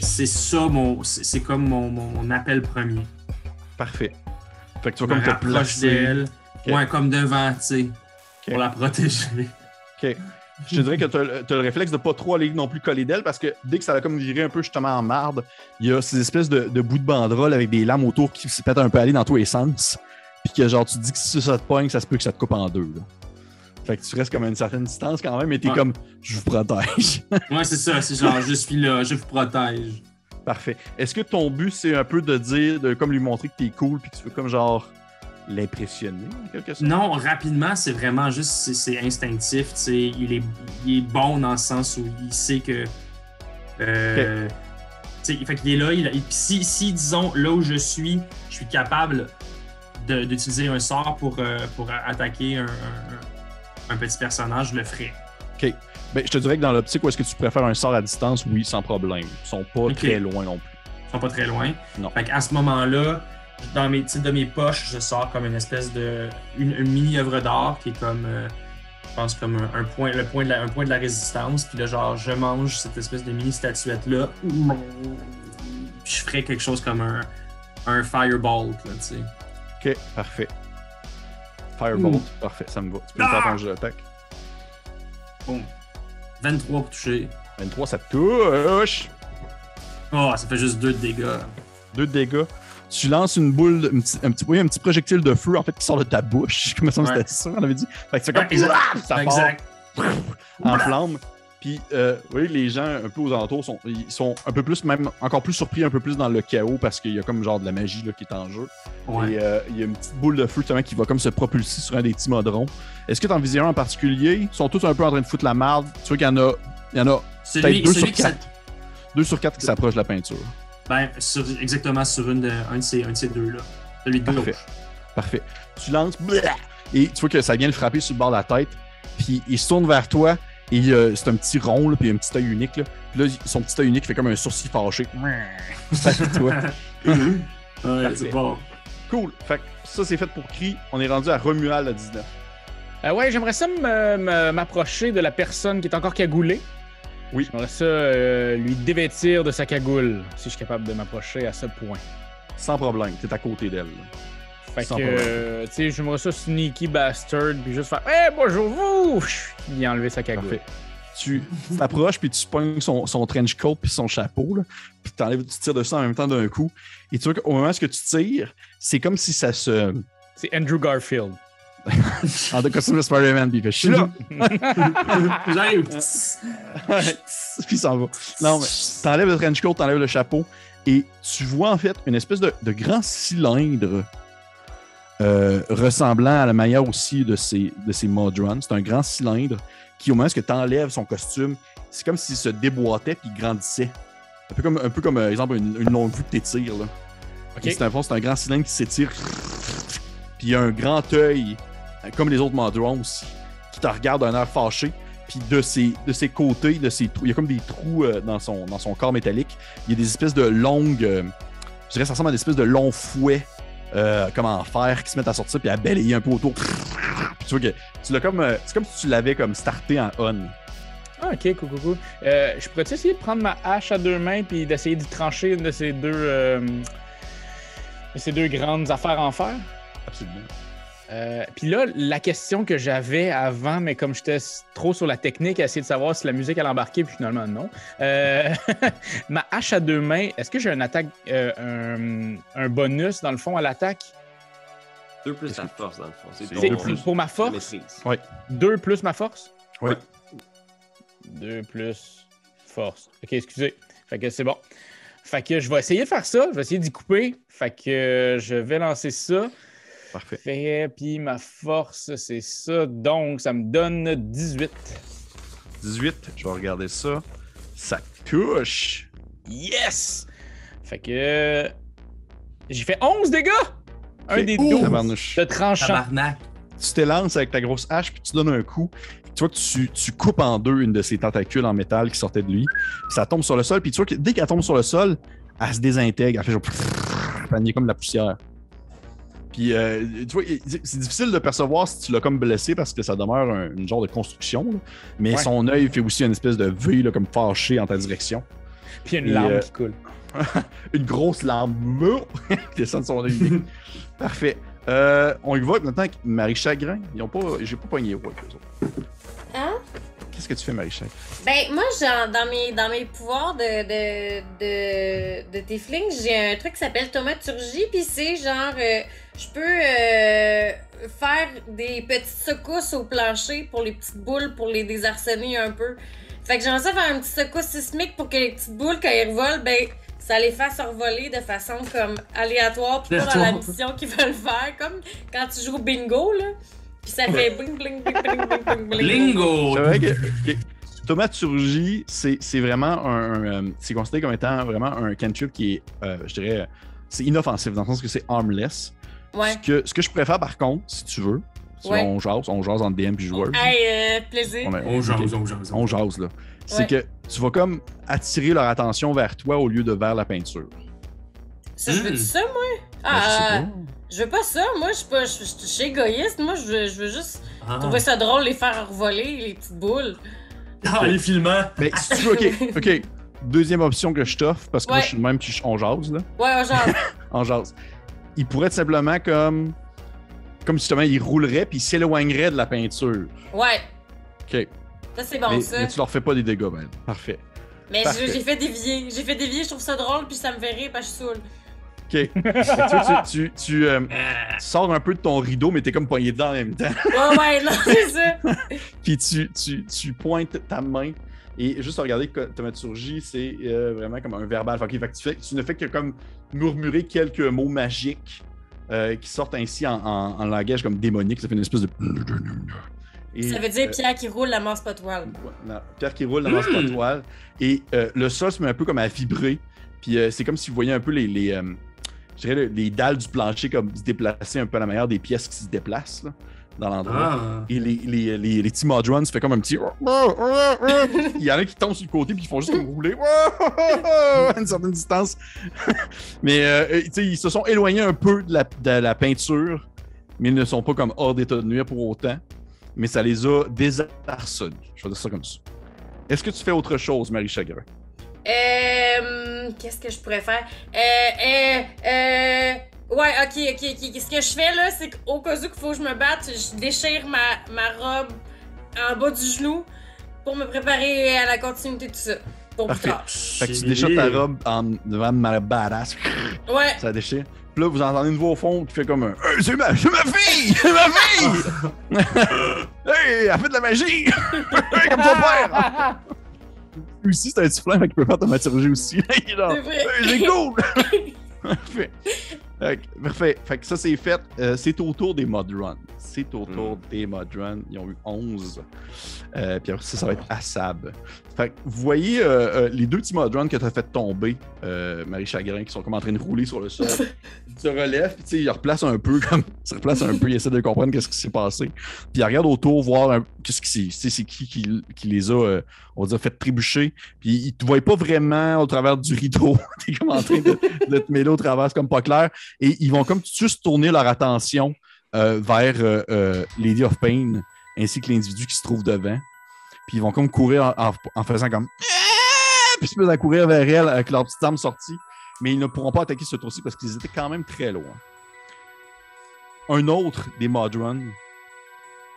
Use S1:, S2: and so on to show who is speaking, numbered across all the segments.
S1: C'est ça, mon, c'est comme mon, mon, appel premier.
S2: Parfait. Fait que tu vas
S1: me
S2: comme te placer.
S1: d'elle. Ouais, comme devant, tu sais. Pour la protéger.
S2: Ok. Je te dirais que tu as, le réflexe de pas trop aller non plus coller d'elle parce que dès que ça a comme viré un peu justement en marde, il y a ces espèces de, de bouts de banderole avec des lames autour qui se pètent un peu aller dans tous les sens. Puis que genre tu te dis que si ça te pogne, ça se peut que ça te coupe en deux. là. Fait que tu restes comme à une certaine distance quand même, mais t'es
S1: Ouais.
S2: comme je vous protège.
S1: Ouais, c'est ça. C'est genre, je suis là, je vous protège.
S2: Parfait. Est-ce que ton but c'est un peu de dire, de comme lui montrer que t'es cool puis que tu veux comme genre l'impressionner en quelque sorte?
S1: Non, rapidement, c'est vraiment juste, c'est- instinctif. tu sais. Il est, il est bon dans le sens où il sait que. Euh, Fait qu'il est là. Il, et puis si, si, disons, là où je suis, je suis capable d'utiliser un sort pour, euh, pour attaquer un, un- un petit personnage, je le ferai.
S2: Ben, je te dirais que dans l'optique où est-ce que tu préfères un sort à distance, oui, sans problème. Ils sont pas
S1: Ok.
S2: très loin non plus.
S1: Ils sont pas très loin.
S2: Non.
S1: Fait qu'à ce moment-là, dans mes, de mes poches, je sors comme une espèce de. une, une mini œuvre d'art qui est comme. euh, je pense comme un, un point, le point de la, un point de la résistance. Puis là, genre, je mange cette espèce de mini statuette-là. Puis je ferais quelque chose comme un, un firebolt, là, tu sais.
S2: Ok, parfait. Firebolt,
S1: Ouh.
S2: parfait, ça me va. Tu peux me
S1: Ah!
S2: faire ton jeu d'attaque.
S1: Boum. 23 pour toucher.
S2: 23, ça touche.
S1: Oh, ça fait juste 2 de dégâts.
S2: 2 de dégâts. Tu lances une boule, un petit, un petit, oui, un petit projectile de feu en fait qui sort de ta bouche. Comme ça,
S1: Ouais.
S2: c'était ça, on avait dit. Fait que c'est comme
S1: Ouais, exact.
S2: ça part
S1: exact.
S2: en flamme. Puis, euh, oui, les gens un peu aux alentours sont, ils sont un peu plus, même encore plus surpris, un peu plus dans le chaos parce qu'il y a comme genre de la magie là, qui est en jeu.
S1: Ouais.
S2: Et euh, il y a une petite boule de feu justement, qui va comme se propulser sur un des petits modrons. Est-ce que tu en vises un en particulier? Ils sont tous un peu en train de foutre la marde. Tu vois qu'il y en a, il y en a
S1: Celui,
S2: deux
S1: celui
S2: sur quatre. deux sur quatre qui s'approchent de la peinture.
S1: Ben, sur- exactement sur une de, un, de ces, un de ces deux-là. Celui de
S2: Parfait.
S1: gauche.
S2: Parfait. Tu lances et tu vois que ça vient le frapper sur le bord de la tête. Puis il se tourne vers toi et euh, c'est un petit rond, là, puis un petit œil unique. Là. Puis là, son petit œil unique fait comme un sourcil fâché. Toi.
S1: ouais, c'est bon.
S2: Cool. Fait que ça, c'est fait pour Cri. On est rendu à Romuald à 19.
S3: Euh, ouais, j'aimerais ça m'approcher de la personne qui est encore cagoulée.
S2: Oui.
S3: J'aimerais ça euh, lui dévêtir de sa cagoule, si je suis capable de m'approcher à ce point.
S2: Sans problème. T'es à côté d'elle.
S3: Fait que, euh, tu sais, j'aimerais ça sneaky bastard, puis juste faire Hey, bonjour vous! Puis enlever sa cagoule.
S2: Parfait. Tu t'approches, puis tu pognes son, son trench coat puis son chapeau, là, puis t'enlèves, tu tires dessus en même temps d'un coup. Et tu vois qu'au moment où tu tires, c'est comme si ça se.
S3: C'est Andrew Garfield.
S2: En tout cas, c'est le Spider-Man, puis il Je suis là!
S1: J'arrive.
S2: puis il s'en va. Non, mais t'enlèves le trench coat, t'enlèves le chapeau, et tu vois en fait une espèce de, de grand cylindre euh, ressemblant à la manière aussi de ces, de. C'est un grand cylindre qui, au moment où tu enlèves son costume, c'est comme s'il se déboîtait puis il grandissait. Un peu comme, un peu comme euh, exemple, une, une longue vue que t'étires. là. C'est un, fond, c'est un grand cylindre qui s'étire. Puis il y a un grand œil, euh, comme les autres Modrons, qui te regarde d'un air fâché. Puis de ses, de ses côtés, de ses trous, il y a comme des trous euh, dans, son, dans son corps métallique. Il y a des espèces de longues. je dirais que ça ressemble à des espèces de longs fouets, euh, comme en fer, qui se mettent à sortir puis à balayer un peu autour. Tu vois que tu l'as comme. euh, c'est comme si tu l'avais comme starté en on.
S3: Ah, ok, cool, cool, cool. Euh, je pourrais-tu essayer de prendre ma hache à deux mains puis d'essayer de trancher une de ces deux, euh, de ces deux grandes affaires en fer?
S2: Absolument.
S3: Euh, puis là, la question que j'avais avant, mais comme j'étais trop sur la technique, à essayer de savoir si la musique allait embarquer, puis finalement non. Euh, ma hache à deux mains, est-ce que j'ai un attaque, euh, un, un bonus dans le fond à l'attaque?
S4: Deux plus ta force, dans le fond. C'est
S3: pour,
S2: plus.
S3: pour ma force?
S4: maîtrise.
S3: Deux plus ma force?
S2: Ouais.
S3: Deux plus force. Ok, excusez. Fait que c'est bon. Fait que je vais essayer de faire ça. Je vais essayer d'y couper. Fait que je vais lancer ça.
S2: Parfait.
S3: Fait, puis ma force, c'est ça. Donc, ça me donne 18.
S2: 18, je vais regarder ça. Ça touche.
S3: Yes! Fait que. J'ai fait 11 dégâts! Un des
S2: Ouh!
S3: 12
S2: Tabarnouche.
S3: de tranchant.
S1: Tabarnak.
S2: Tu t'élances avec ta grosse hache, puis tu donnes un coup. Tu vois que tu, tu coupes en deux une de ses tentacules en métal qui sortait de lui. Puis ça tombe sur le sol, puis tu vois que dès qu'elle tombe sur le sol, elle se désintègre. Elle fait genre. Elle comme de la poussière. Puis, euh, tu vois, c'est difficile de percevoir si tu l'as comme blessé parce que ça demeure un, une genre de construction. là. Mais
S3: Ouais.
S2: son œil fait aussi une espèce de V là, comme fâché en ta direction.
S3: Puis il y a une
S2: Et,
S3: larme
S2: euh,
S3: qui coule.
S2: Une grosse larme qui descend de son œil. Parfait. Euh, on y va maintenant avec Marie Chagrin. Ils ont pas, j'ai pas pogné ouais.
S5: Hein?
S2: Qu'est-ce que tu fais, Marie Chagrin?
S5: Ben, moi, genre, dans mes, dans mes pouvoirs de, de, de, de Tiefling, j'ai un truc qui s'appelle Thaumaturgie, puis c'est genre, euh, je peux euh, faire des petites secousses au plancher pour les petites boules, pour les désarçonner un peu. Fait que j'aimerais ça faire une petite secousse sismique pour que les petites boules, quand ils revolent, ben, ça les fasse envoler de façon comme aléatoire, puis pas dans la mission qu'ils veulent faire, comme quand tu joues au bingo, là. Puis ça fait bling, bling, bling, bling, bling, bling, bling.
S1: Lingo!
S2: C'est vrai que, que Thaumaturgie, c'est c'est vraiment un. un, euh, c'est considéré comme étant vraiment un cantrip qui est, euh, je dirais, c'est inoffensif dans le sens que c'est armless.
S5: Ouais.
S2: Ce, que, ce que je préfère par contre, si tu veux, si
S5: Ouais.
S2: on jase, on jase entre DM et joueur.
S5: Hey, euh, plaisir.
S2: On, a-
S1: On jase, on jase.
S2: On jase, là. C'est
S5: Ouais.
S2: que tu vas comme attirer leur attention vers toi au lieu de vers la peinture.
S5: Ça, je veux
S1: Hmm.
S5: ça, moi?
S2: Ben, je sais
S5: Ah,
S2: pas.
S5: je veux pas ça. Moi, je suis pas. Je je- je suis égoïste. Moi, je veux, je veux juste
S1: Ah,
S5: trouver ça drôle, les faire revoler, les petites boules.
S1: Ah, les filmants!
S2: Mais si tu veux, ok, ok. Deuxième option que je t'offre, parce que moi je suis le même, puis on jase, là.
S5: Ouais, genre.
S2: En jase. Il pourrait être simplement comme. Comme justement, il roulerait puis il s'éloignerait de la peinture.
S5: ouais.
S2: Ok.
S5: Ça, c'est bon,
S2: mais,
S5: ça.
S2: mais tu leur fais pas des dégâts, ben. Parfait.
S5: Mais j'ai fait dévier. J'ai fait dévier, je trouve ça drôle, puis ça me fait rire, parce que je suis saoule.
S2: Ok. Tu, tu, tu, euh, sors un peu de ton rideau, mais t'es comme poigné dedans en même temps.
S5: Ouais, ouais, non, c'est ça.
S2: Puis tu, pointes ta main. Et juste à regarder que thaumaturgie, c'est euh, vraiment comme un verbal. Fait que tu, fais, tu ne fais que comme murmurer quelques mots magiques euh, qui sortent ainsi en, en- en langage comme démonique. Ça fait une espèce de. Et,
S5: Ça veut dire
S2: euh,
S5: Pierre qui roule la masse pas toile.
S2: Ouais, Pierre qui roule la
S1: Mm.
S2: toile. Et euh, le sol se met un peu comme à vibrer. Puis c'est comme si vous voyez un peu les, les, je dirais le- les dalles du plancher comme se déplacer un peu à la manière des pièces qui se déplacent là, dans l'endroit.
S1: Ah.
S2: Et les, les, les, les petits fait comme un petit. Il y en a qui tombent sur le côté puis qui font juste comme rouler à une certaine distance. mais euh, ils se sont éloignés un peu de la, de la peinture, mais ils ne sont pas comme hors d'état de nuire pour autant. Mais ça les a désarçonnés. Je vais dire ça comme ça. Est-ce que tu fais autre chose, Marie Chagrin?
S5: Euh. Qu'est-ce que je pourrais faire? Euh. Euh. Euh. Ouais, ok, ok, ok. Ce que je fais là, c'est qu'au cas où qu'il faut que je me batte, je déchire ma, ma robe en bas du genou pour me préparer à la continuité de tout ça. Pour plus
S2: Parfait.
S5: tard.
S2: Fait que tu déchires ta robe en devant ma badass.
S5: Ouais.
S2: Ça déchire. Puis là, vous entendez une voix au fond qui fait comme un Hey, c'est ma, c'est ma fille! C'est ma fille! hey, elle fait de la magie! hey, comme ton père! Lui aussi, c'est un fait qu'il peut faire ta maturgie aussi. Il est là.
S5: C'est
S2: cool! Que- Parfait. Fait que ça, c'est fait. Euh, c'est au tour des mod runs. C'est au tour des mod runs. Ils ont eu 11. Euh, puis après ça, ça va être Assab. Fait que vous voyez euh, les deux petits mod runs que tu as fait tomber, Marie Chagrin, qui sont comme en train de rouler sur le sol. Ils se relèvent, puis tu sais, ils replacent un peu, comme. Ils se replacent un peu, ils essaient de comprendre qu'est-ce qui s'est passé. Puis ils regardent autour, voir un- qu'est-ce qui s'est. Tu sais, c'est qui, qui qui les a, on va dire, fait trébucher. Puis ils te voient pas vraiment au travers du rideau. T'es comme en train de, de te mêler au travers, c'est comme pas clair. Et ils vont comme juste tourner leur attention euh, vers euh, euh, Lady of Pain ainsi que l'individu qui se trouve devant. Puis ils vont comme courir en, faisant comme. Puis ils se mettent à courir vers elle avec leur petite arme sortie. Mais ils ne pourront pas attaquer ce tour-ci parce qu'ils étaient quand même très loin. Un autre des Modrun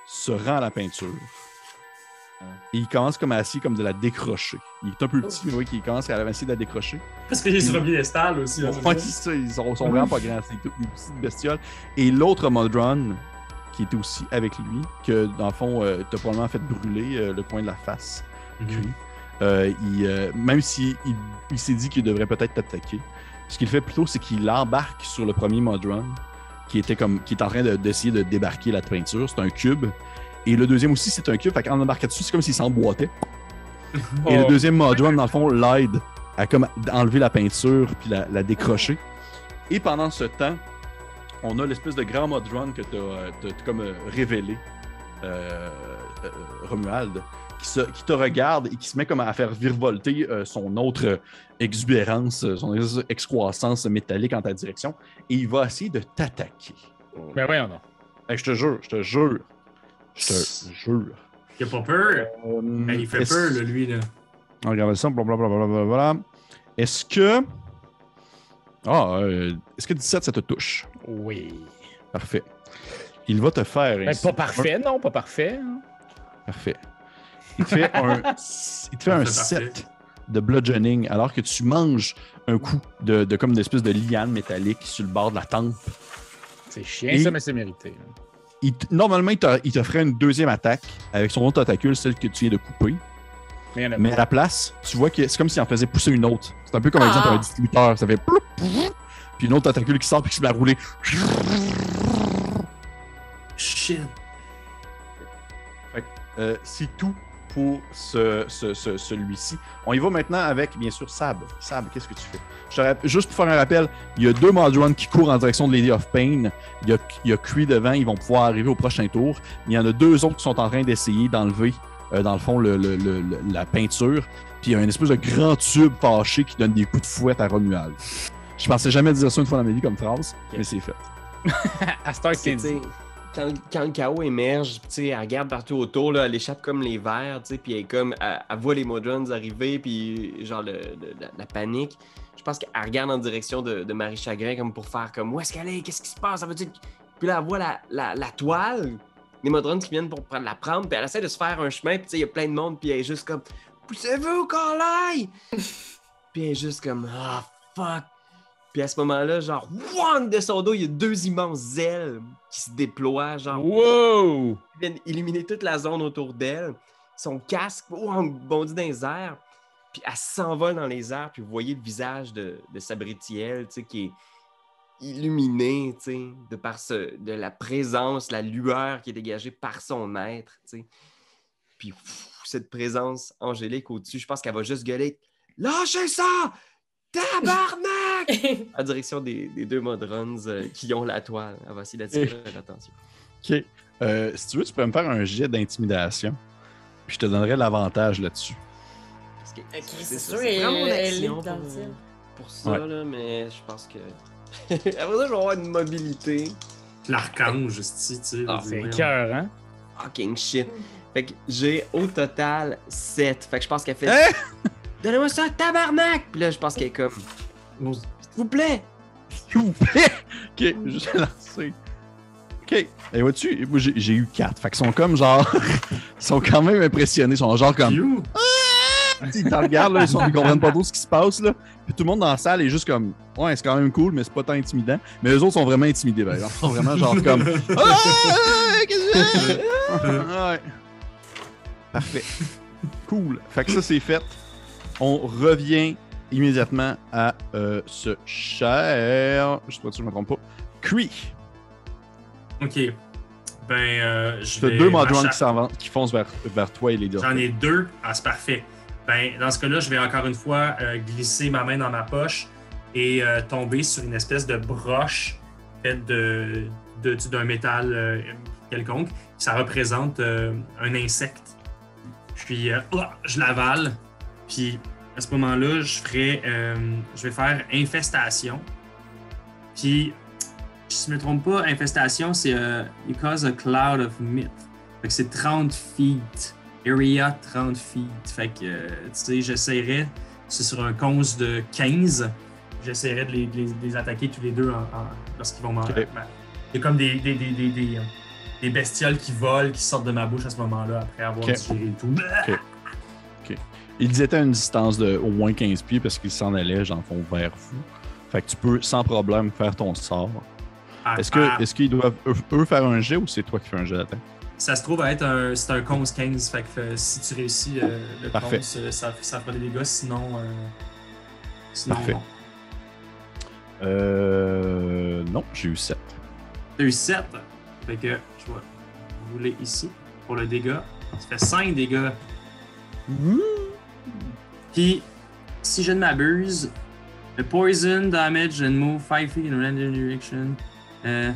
S2: se rend à la peinture. Et il commence comme à essayer comme de la décrocher. Il est un peu petit, mais oui, il commence à essayer de la décrocher.
S1: Parce qu'il est sur un piédestal aussi. c'est
S2: Ouais,
S1: ça?
S2: ils sont, sont vraiment pas grands, c'est des petites bestioles. Et l'autre Modron, qui était aussi avec lui, que dans le fond, euh, t'as probablement fait brûler euh, le coin de la face. Euh, il, euh, même s'il il, il s'est dit qu'il devrait peut-être t'attaquer, ce qu'il fait plutôt, c'est qu'il embarque sur le premier Modron, qui était comme qui est en train de- d'essayer de, débarquer la peinture. C'est un cube. Et le deuxième aussi, c'est un cube. Fait qu'en embarquant dessus, c'est comme s'il s'emboîtait. Et le
S3: Oh.
S2: deuxième Modron, dans le fond, l'aide à comme enlever la peinture puis la, la décrocher. Et pendant ce temps, on a l'espèce de grand Modron que tu as, comme euh, révélé, euh, euh, Romuald, qui, se- qui te regarde et qui se met comme à faire virevolter euh, son autre euh, exubérance, euh, son ex- excroissance métallique en ta direction. Et il va essayer de t'attaquer.
S3: Ben voyons donc.
S2: Hey, je te jure, je te jure. Je te jure.
S1: Il a pas peur.
S2: Euh,
S1: Ben, il fait peur, là, lui. Là.
S2: On regarde ça, blablabla. Est-ce que. Ah, euh, est-ce que 17, ça te touche?
S3: Oui.
S2: Parfait. Il va te faire.
S3: Ben, pas parfait, non, pas parfait. hein.
S2: Parfait. Il te fait un, il te fait un. 7 de bludgeoning alors que tu manges un coup de, de comme une espèce de liane métallique sur le bord de la tempe.
S3: C'est chiant,
S2: Et-
S3: ça, mais c'est mérité.
S2: Il normalement, il te, il te ferait une deuxième attaque avec son autre tentacule, celle que tu viens de couper.
S3: Mais
S2: à la place, tu vois que c'est comme s'il en faisait pousser une autre. C'est un peu comme
S5: Ah.
S2: exemple un distributeur. Ça fait ploup, ploup, puis une autre tentacule qui sort puis qui se met à rouler.
S1: Shit.
S2: Euh, c'est tout pour ce, ce- ce- celui-ci. On y va maintenant avec, bien sûr, Sab. Sab, qu'est-ce que tu fais? Je te rapp- juste pour faire un rappel, il y a deux Modron qui courent en direction de Lady of Pain. Il y a, il y a Cree devant, ils vont pouvoir arriver au prochain tour. Il y en a deux autres qui sont en train d'essayer d'enlever, euh, dans le fond, le- le- le- le- la peinture. Puis il y a une espèce de grand tube fâché qui donne des coups de fouette à Romuald. Je pensais jamais dire ça une fois dans ma vie comme phrase, mais c'est fait.
S3: À Star, c'est
S4: Quand, le chaos émerge, elle regarde partout autour, elle échappe comme les sais, puis elle est comme, elle, voit les Modrons arriver, puis genre la, panique. Je pense qu'elle regarde en direction de, Marie Chagrin comme pour faire comme, où est-ce qu'elle est, qu'est-ce qui se passe, Puis là, elle voit la, toile, les Modrons qui viennent pour prendre la prendre, puis elle essaie de se faire un chemin, puis il y a plein de monde, puis elle est juste comme, poussez-vous, Carly! puis elle est juste comme, ah, fuck! Puis à ce moment-là, genre, wang de son dos, il y a deux immenses ailes qui se déploient, genre,
S3: Wow!
S4: qui viennent illuminer toute la zone autour d'elle. Son casque wang, bondit dans les airs, puis elle s'envole dans les airs, puis vous voyez le visage de, de Sabritiel, tu sais, qui est illuminé, tu sais, de par ce, de la présence, la lueur qui est dégagée par son maître, tu sais. Puis pff, cette présence angélique au-dessus, je pense qu'elle va juste gueuler « Lâchez ça! Tabarnak! » en direction des, des deux Modrons euh, qui ont la toile. Elle va essayer d'attirer leur attention.
S2: Ok. Euh, si tu veux, tu peux me faire un jet d'intimidation. Puis je te donnerai l'avantage là-dessus.
S4: Parce que
S5: Ok,
S4: c'est ça,
S5: sûr,
S4: c'est vraiment
S5: elle-
S4: mon
S5: elle
S4: action
S5: est dans
S4: pour,
S5: le ciel.
S4: pour ça,
S2: Ouais.
S4: là, mais je pense que. Après ça, je vais avoir une mobilité.
S1: L'archange, tu sais.
S4: Ah,
S3: C'est cœur, hein?
S4: Fucking shit. Fait que j'ai au total 7. Fait que je pense qu'elle fait.
S2: Hein?
S4: Donnez-moi ça, tabarnak! Puis là, je pense qu'elle est comme. S'il vous plaît!
S2: S'il vous plaît! Ok, je vais lancer. Ok. Et vois-tu, moi, j'ai j'ai eu 4. Fait qu'ils sont comme genre. ils sont quand même impressionnés. Ils sont genre comme.
S1: You?
S2: Ils te regardent, là, ils, sont, ils comprennent pas trop ce qui se passe. Là. Puis tout le monde dans la salle est juste comme. Ouais, c'est quand même cool, mais c'est pas tant intimidant. Mais eux autres sont vraiment intimidés, exemple. Ils sont vraiment genre comme. Ah! Qu'est-ce que c'est? Ouais. Parfait. Cool. Fait que ça, c'est fait. On revient immédiatement à euh, ce cher. Je sais pas si je me trompe pas. Cree.
S1: Ok. Ben, euh, je vais.
S2: deux Modrons qui, s'en vont- qui foncent vers, vers toi et les deux.
S1: J'en ai deux. Ah, c'est parfait. Ben, dans ce cas-là, je vais encore une fois euh, glisser ma main dans ma poche et euh, tomber sur une espèce de broche faite de, de- d'un métal euh, quelconque. Ça représente un insecte. Puis, ouah, je l'avale. Puis, à ce moment-là, je ferai, euh, je vais faire infestation. Puis, si je ne me trompe pas, infestation, c'est euh, You cause a cloud of myth. Fait que c'est 30 feet. Area 30 feet. Fait que, euh, tu sais, j'essaierais, c'est sur un cons de 15, j'essaierais de les, de les- de les attaquer tous les deux en- en- lorsqu'ils vont manger.
S2: Ok.
S1: Il y a comme des, des, des, des, des, euh, des bestioles qui volent, qui sortent de ma bouche à ce moment-là, après avoir
S2: Ok.
S1: digéré tout.
S2: Ils étaient à une distance de au moins 15 pieds parce qu'ils s'en allaient, j'en font vers vous. Fait que tu peux sans problème faire ton sort.
S1: Ah,
S2: Est-ce que
S1: ah,
S2: est-ce qu'ils doivent eux, eux faire un jet ou c'est toi qui fais un jet d'attaque?
S1: Ça se trouve à être un, c'est un cons 15. Fait que euh, si tu réussis euh, le
S2: Parfait.
S1: cons, euh, ça, ça fera des dégâts. Sinon, euh, sinon
S2: Parfait.
S1: non.
S2: Euh. Non, j'ai eu 7.
S1: T'as eu 7. Fait que je vais rouler ici pour le dégât. Ça fait 5 dégâts. Puis, si je ne m'abuse, le poison damage and move 5 feet in a random direction. Euh...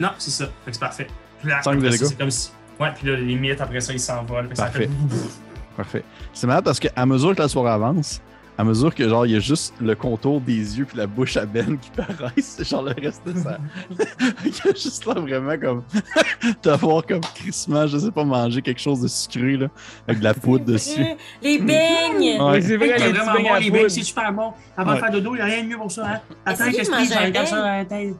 S1: Non, c'est ça. Fait que c'est parfait. Puis là, après ça. C'est comme si. Ouais, puis là, les mythes, après ça, ils s'envolent. Fait que ça
S2: Parfait.
S1: fait-
S2: Parfait. C'est malade parce qu'à mesure que la soirée avance, à mesure que genre il y a juste le contour des yeux puis la bouche à Ben qui paraissent, genre le reste de ça. il y a juste là vraiment comme d'avoir comme crissement, je sais pas, manger quelque chose de sucré là, avec de la poudre dessus.
S5: Les beignes!
S2: Ouais.
S3: C'est vrai, les
S1: vraiment
S3: beignes
S1: bon,
S3: à
S1: les beignes, c'est super bon. Avant
S2: Ouais.
S1: de faire dodo, il n'y a rien de mieux pour ça. Hein? Attends,
S5: c'est qui
S1: qu'est-ce
S5: qui
S1: que
S5: mange
S1: je
S5: un
S1: regarde ça?
S5: beigne?
S1: attends.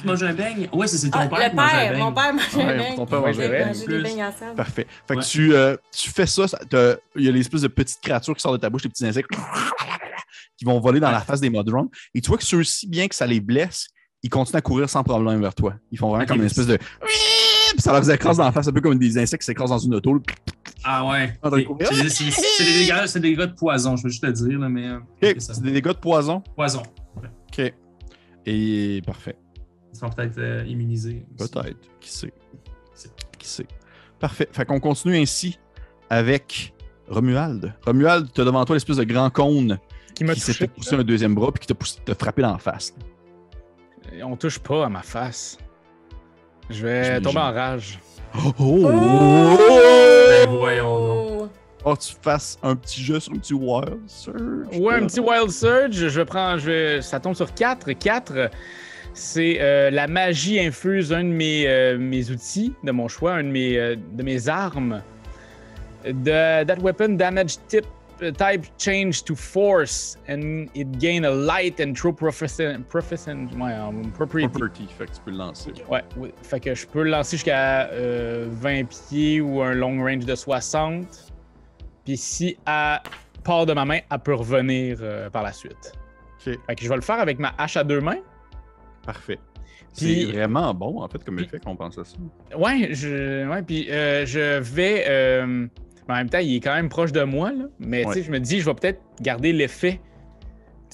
S1: Tu manges un beigne? Oui, c'est c'est ton
S5: Ah,
S1: père
S5: le
S1: qui mange un beigne.
S5: mon père mange
S2: Ouais,
S5: un beigne.
S2: ton père
S3: mange un beigne.
S2: Parfait. Fait que
S1: Ouais.
S2: tu, euh, tu fais ça, il y a l'espèce de petites créatures qui sortent de ta bouche, les petits insectes qui vont voler dans la face des modrons. Et tu vois que ceux-ci, bien que ça les blesse, ils continuent à courir sans problème vers toi. Ils font vraiment comme une espèce de. Puis ça leur écrase dans la face, un peu comme des insectes qui s'écrasent dans une auto.
S1: Ah ouais. C'est des dégâts- c'est des dégâts de poison, je veux juste te dire, là, mais. euh,
S2: Ok,
S1: c'est ça.
S2: C'est des dégâts de poison?
S1: Poison.
S2: OK. Et parfait.
S1: Ils sont peut-être euh, immunisés.
S2: Peut-être. Qui sait? Qui sait? Parfait. Fait qu'on continue ainsi avec Romuald. Romuald, tu as devant toi l'espèce de grand cône
S3: Qui
S2: s'est poussé un deuxième bras puis qui t'a poussé- t'a frappé dans la face.
S3: On touche pas à ma face. Je vais
S2: J'imagine.
S3: tomber en rage.
S2: Oh! oh,
S1: Ben, voyons donc.
S2: Oh, tu fasses un petit jeu sur un petit wild surge.
S3: Ouais, un petit Wild Surge. Je prends, je vais- ça tombe sur 4. 4, c'est euh, la magie infuse un de mes, euh, mes outils de mon choix, un de mes, euh, de mes armes. The, that weapon damage tip, type change to force and it gain a light and true proficient, proficient ouais, um, property.
S2: Property, fait que tu peux le lancer.
S3: Ouais, oui. fait que je peux le lancer jusqu'à euh, 20 pieds ou un long range de 60. Puis si elle part de ma main, elle peut revenir euh, par la suite.
S2: Ok,
S3: Fait que je vais le faire avec ma hache à deux mains.
S2: Parfait. C'est vraiment bon, en fait, comme effet qu'on pense à ça.
S3: Ouais, je, ouais, puis euh, je vais. euh, en même temps, il est quand même proche de moi, là. Mais
S2: Ouais.
S3: je me dis, je vais peut-être garder l'effet.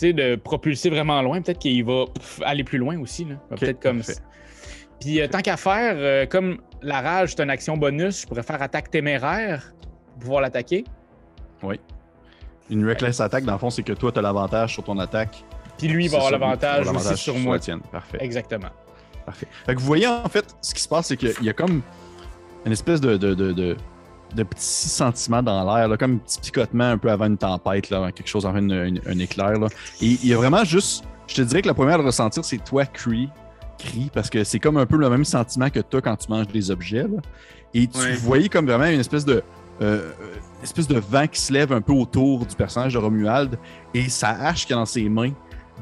S3: De propulser vraiment loin. Peut-être qu'il va pff, aller plus loin aussi, là. Peut-être comme ça. Puis euh, tant qu'à faire, comme la rage, c'est une action bonus, je pourrais faire attaque téméraire pour pouvoir l'attaquer.
S2: Oui. Une reckless attack, dans le fond, c'est que toi, tu as l'avantage sur ton attaque.
S3: Puis lui, il va avoir l'avantage aussi sur
S2: la
S3: moi.
S2: tienne. Parfait.
S3: Exactement.
S2: Parfait. Fait que vous voyez, en fait, ce qui se passe, c'est qu'il y a comme une espèce de, de, de, de, de petit sentiment dans l'air, comme un petit picotement un peu avant une tempête, là, quelque chose avant une- un éclair. Là. Et il y a vraiment juste, je te dirais que la première à le ressentir, c'est toi, Cree, Cree, parce que c'est comme un peu le même sentiment que toi quand tu manges des objets. là. Et tu
S1: Ouais.
S2: voyais comme vraiment une espèce de. euh, une espèce de vent qui se lève un peu autour du personnage de Romuald et sa hache qui est dans ses mains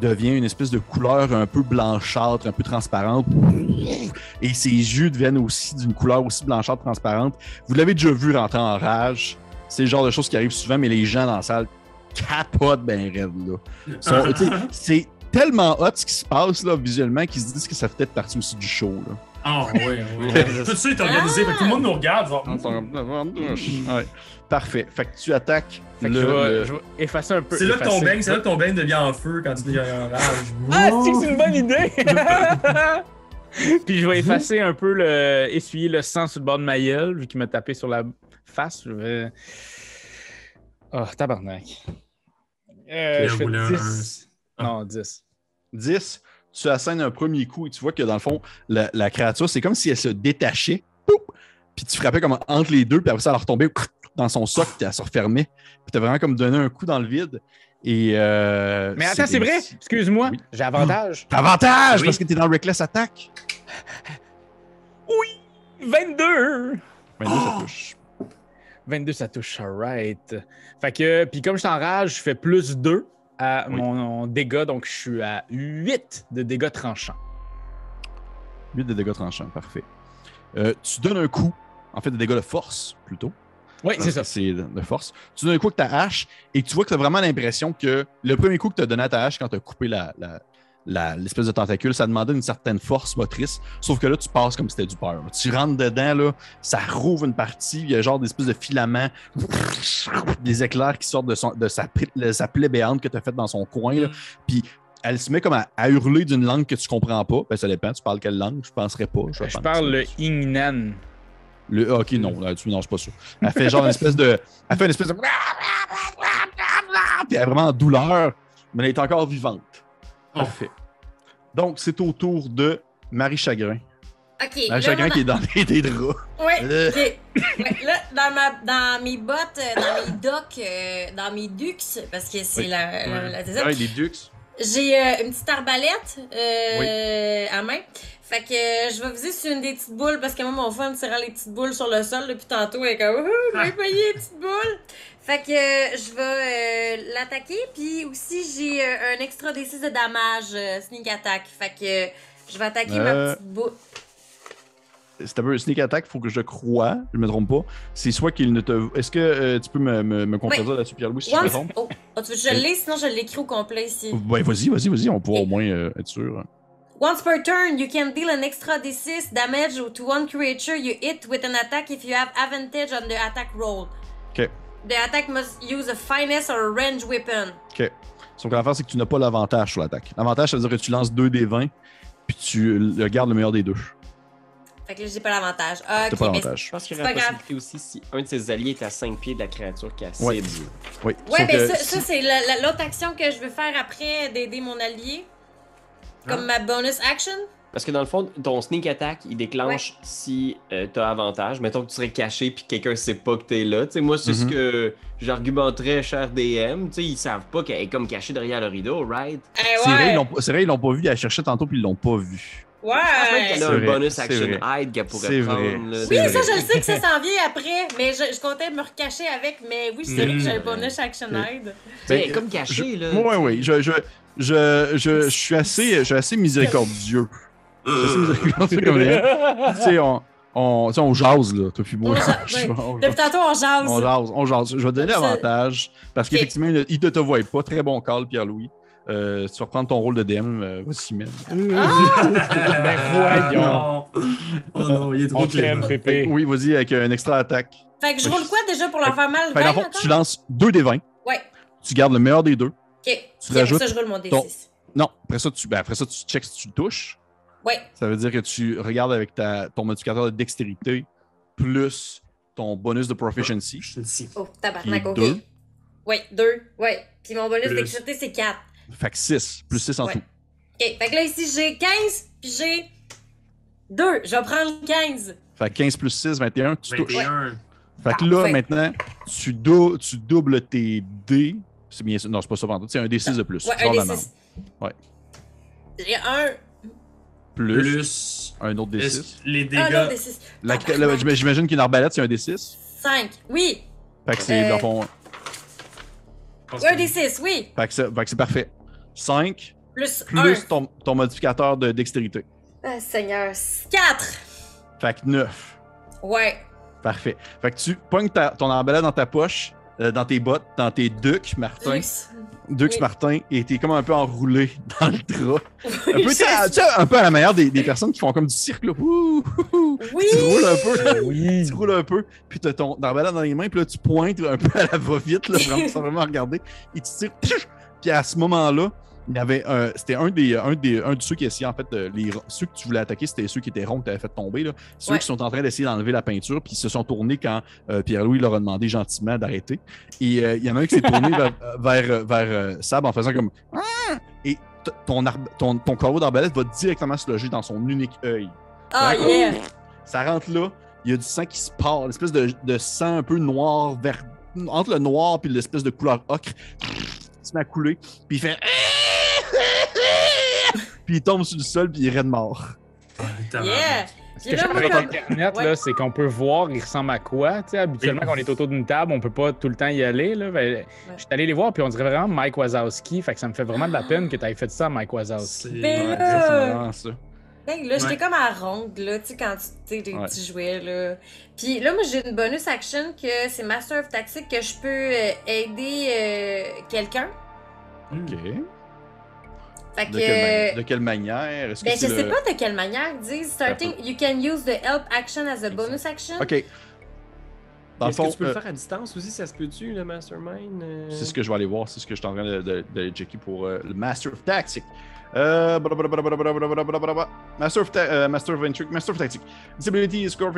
S2: devient une espèce de couleur un peu blanchâtre, un peu transparente. Et ses yeux deviennent aussi d'une couleur aussi blanchâtre, transparente. Vous l'avez déjà vu rentrer en rage. C'est le genre de choses qui arrivent souvent, mais les gens dans la salle capotent ben raide. Là. C'est tellement hot ce qui se passe là, visuellement qu'ils se disent que ça fait peut-être partie aussi du show. Là.
S1: Ah, ouais, ouais. Tout ça est organisé, fait que tout le monde nous regarde. genre,
S2: Ouais. Parfait. Fait que tu attaques
S3: Fait que
S2: le-
S3: je, vais,
S2: le-
S3: je vais effacer un peu.
S1: C'est là que ton beigne, c'est là que ton beigne devient en feu quand tu deviens en rage.
S3: Ah, c'est que c'est une bonne idée! Puis je vais effacer un peu le. essuyer le sang sur le bord de ma gueule, vu qu'il m'a tapé sur la face. Je vais. Oh, tabarnak. Euh, je fais
S1: roulé un-
S3: 10. Non, 10.
S2: 10, tu assènes un premier coup et tu vois que dans le fond, la, la créature, c'est comme si elle se détachait, puis tu frappais comme entre les deux, puis après ça, elle retombait dans son socle, puis elle se refermait. Puis t'as vraiment comme donné un coup dans le vide. Et. euh,
S3: Mais attends, c'est vrai! Excuse-moi,
S2: Oui.
S3: j'ai avantage.
S2: T'as avantage
S1: Oui.
S2: parce que t'es dans Reckless Attack.
S3: 22!
S2: 22, ça touche.
S3: 22, ça touche, alright. Fait que, puis comme je suis en rage, je fais plus 2 à
S2: Oui.
S3: mon, mon dégât, donc je suis à 8 de dégâts tranchants.
S2: 8 de dégâts tranchants, parfait. Euh, tu donnes un coup, en fait, de dégâts de force, plutôt.
S3: Oui, c'est ça.
S2: C'est de force. Tu donnes un coup avec ta hache et tu vois que tu as vraiment l'impression que le premier coup que tu as donné à ta hache quand tu as coupé la- l'espèce de tentacule, ça demandait une certaine force motrice. Sauf que là, tu passes comme si c'était du peur. Tu rentres dedans, là, ça rouvre une partie, il y a genre des espèces de filaments, des éclairs qui sortent de, son- de sa, de sa plaie béante que tu as faite dans son coin. là. Puis elle se met comme à, à hurler d'une langue que tu comprends pas. Ben, ça dépend, tu parles quelle langue, je penserais pas.
S3: Je
S2: pense.
S3: parle le Ingnan.
S2: Le, ah, ok, non, tu mélanges pas ça. Elle fait genre une espèce de. Elle fait une espèce de. Puis elle est vraiment en douleur, mais elle est encore vivante. Parfait. Donc, c'est au tour de Marie Chagrin.
S5: Ok.
S2: Chacun
S5: moi,
S2: qui est dans des, des draps.
S5: Ouais,
S2: Euh.
S5: Ouais, là, dans, ma, dans mes bottes, euh, dans mes docks, euh, dans mes dux, parce que c'est
S2: Oui.
S5: la, la, la-.
S2: Ouais, les Dukes.
S5: J'ai euh, une petite arbalète euh, à main. Fait que euh, je vais viser sur une des petites boules parce que moi, mon fun, c'est les petites boules sur le sol depuis tantôt. Elle est comme, ouh, m'a payé, petite boule. Fait que euh, je vais euh, l'attaquer. Puis aussi, j'ai euh, un extra D6 de damage, euh, sneak attack. Fait que euh, je vais attaquer ma petite boule.
S2: C'est un peu un sneak attack, faut que je croie, je me trompe pas. C'est soit qu'il ne te. Est-ce que tu peux me, me, me contredire là-dessus, Pierre-Louis, si je me trompe?
S5: Oh, oh, tu veux que je l'ai, sinon je l'écris au complet ici.
S2: Ouais, vas-y, vas-y, vas-y, on pourra au moins être sûr.
S5: Once per turn, you can deal an extra d6 damage to one creature you hit with an attack if you have advantage on the attack roll. The attack must use a finesse or a range weapon.
S2: Ok. Sauf que l'affaire, c'est que tu n'as pas l'avantage sur l'attaque. L'avantage, ça veut dire que tu lances 2 des 20, puis tu le gardes le meilleur des deux.
S5: Fait que là, j'ai pas l'avantage. Ah,
S2: T'as
S5: ok,
S2: pas
S5: mais-
S2: l'avantage.
S4: Je pense qu'il y aurait la
S5: grave.
S4: aussi si un de ses alliés est à 5 pieds de la créature qui a.
S2: Ouais. Oui.
S5: Ouais,
S2: Sauf
S5: ben
S2: que
S5: ça, ça, c'est la- la- l'autre action que je veux faire après d'aider mon allié. Comme ma bonus action.
S4: Parce que dans le fond, ton sneak attack, il déclenche si euh, t'as avantage. Mettons que tu serais caché puis quelqu'un sait pas que t'es là. Tu sais, moi, c'est ce
S2: Mhm.
S4: que j'argumenterais, cher DM. Tu sais, ils savent pas qu'elle est comme cachée derrière le rideau, right?
S5: Eh,
S2: C'est vrai,
S5: ouais.
S2: ils l'ont pas- c'est vrai, ils l'ont pas vu, ils la cherchaient tantôt, puis ils l'ont pas vu.
S4: Je pense
S5: Ouais.
S4: qu'elle a
S2: C'est
S4: un
S2: vrai,
S4: bonus action hide qu'elle pourrait prendre. là.
S5: Oui,
S2: vrai.
S5: ça, je le sais que ça s'en vient après, mais je, je comptais me recacher avec, mais oui, c'est vrai que j'ai un
S4: Mm.
S5: bonus action.
S4: Tu elle est
S2: Ben,
S4: comme cachée, là.
S2: Oui, oui. Je, je, je, je, je suis assez, je suis assez miséricordieux. Tu sais, on, on, tu sais, on jase, là. Toi, puis moi.
S5: Depuis tantôt, on jase.
S2: On jase, on jase. Je vais te donner l'avantage parce qu'effectivement, il il ne te voit pas. Très bon call, Pierre-Louis. Euh, tu vas prendre ton rôle de DM. Euh, Vas-y, man.
S3: Ben voyons.
S1: Oh non, il est trop clément.
S3: Pépé.
S2: Oui, vas-y, avec un extra attaque.
S5: Fait que je roule quoi déjà pour leur faire mal?
S2: Fait que dans
S5: 20
S2: le fond, tu lances 2 des 20.
S5: Ouais.
S2: Tu gardes le meilleur des deux.
S5: Ok. Après
S2: rajoutes
S5: ça, je roule mon D6.
S2: ton- Non, après ça, tu, ben, après ça, tu checks si tu le touches.
S5: Ouais.
S2: Ça veut dire que tu regardes avec ta, ton modificateur de dextérité plus ton bonus de proficiency.
S5: Oh, tabarnak, ok.
S2: deux.
S5: Ouais, 2. Ouais. Puis mon bonus
S1: Plus.
S5: d'extérité, c'est 4.
S2: Fait que 6, plus 6 en
S5: Ouais.
S2: tout.
S5: Ok. Fait que là, ici, j'ai 15, puis j'ai 2. Je vais prendre 15.
S2: Fait que 15 plus 6, 21, tu touches.
S1: 21.
S2: Fait que là,
S5: Parfait.
S2: maintenant, tu, dou- tu doubles tes dés. C'est bien ça. Non, c'est pas ça, pendant C'est un D6 de plus.
S5: Ouais, un
S2: la
S5: D6.
S2: norme. Ouais.
S5: J'ai un.
S2: Plus,
S1: Plus.
S2: un autre
S1: est-ce
S2: D6.
S1: que Les
S5: Un autre
S1: dégâts.
S5: D6.
S2: La- là, j'im- J'imagine qu'une arbalète, c'est un D6.
S5: 5. Oui.
S2: Fait que c'est,
S5: Euh,
S2: dans le fond,
S5: Un
S1: que-
S5: D6, oui.
S2: fait que c'est, fait que c'est parfait. 5
S5: Plus,
S2: plus
S5: 1.
S2: ton, ton modificateur de dextérité.
S5: Ah, Seigneur. 4.
S2: Fait que 9.
S5: Ouais.
S2: Parfait. Fait que tu pognes ta- ton arbalète dans ta poche, euh, dans tes bottes, dans tes ducs, Martin.
S5: Lux.
S2: Dux
S5: Oui.
S2: Martin, et t'es comme un peu enroulé dans le drap. Un peu,
S5: je-
S2: tu un peu à la manière des, des personnes qui font comme du cirque, là. Ouh, ouh, ouh.
S5: Oui.
S2: Tu roules un peu.
S3: Oui.
S2: Tu roules un peu, puis t'as ton arbalète dans les mains, puis là, tu pointes un peu à la va-vite, vraiment, sans vraiment regarder, et tu tires. Puis à ce moment-là, il y avait un. C'était un des, un des. Un de ceux qui essayaient, en fait, de- les, ceux que tu voulais attaquer, c'était ceux qui étaient ronds que tu avais fait tomber, là. Ceux
S5: Ouais.
S2: qui sont en train d'essayer d'enlever la peinture, puis ils se sont tournés quand euh, Pierre-Louis leur a demandé gentiment d'arrêter. Et euh, il y en a un qui s'est tourné vers, vers, vers, euh, Sab en faisant comme. Ah! Et ton, ton, ton corbeau d'arbalète va directement se loger dans son unique œil.
S5: Ah, yeah.
S2: Ça rentre là, il y a du sang qui se part, une espèce de, de sang un peu noir, vert, entre le noir et l'espèce de couleur ocre. Se met à couler, puis il fait. Puis il tombe sur le sol, puis il est mort.
S5: Yeah.
S3: Ce que je avec
S5: comme-
S3: Internet,
S5: Ouais.
S3: là, c'est qu'on peut voir, il ressemble à quoi. Habituellement, quand on est autour d'une table, on peut pas tout le temps y aller. Là. Ben, Je suis allé les voir, puis on dirait vraiment Mike Wazowski. Fait que ça me fait vraiment de la peine que tu aies fait ça à Mike Wazowski.
S1: C'est-
S5: Ben
S1: ouais.
S5: là.
S2: Ça, c'est vraiment ça.
S5: Hey, là, j'étais comme à ronde, là, tu sais, quand tu tu jouais, là. Puis là, moi, j'ai une bonus action que c'est Master of Tactique que je peux euh, aider euh, quelqu'un.
S2: Ok.
S5: Fait que.
S2: De quelle, mani- de quelle manière Est-ce que
S5: Ben, je sais
S2: le-
S5: pas de quelle manière ils disent. Starting, you can use the help action as a bonus action.
S2: Ok. Dans
S4: Est-ce que tu peux le
S2: euh,
S4: faire à distance aussi, ça se peut-tu, le Mastermind? euh?
S2: c'est ce que je vais aller voir, c'est ce que je suis en train de, de, de checker pour euh, le Master of Tactics. Euh, Master of, ta euh, Master of Intrigue, Master of Tactics. Disability is score,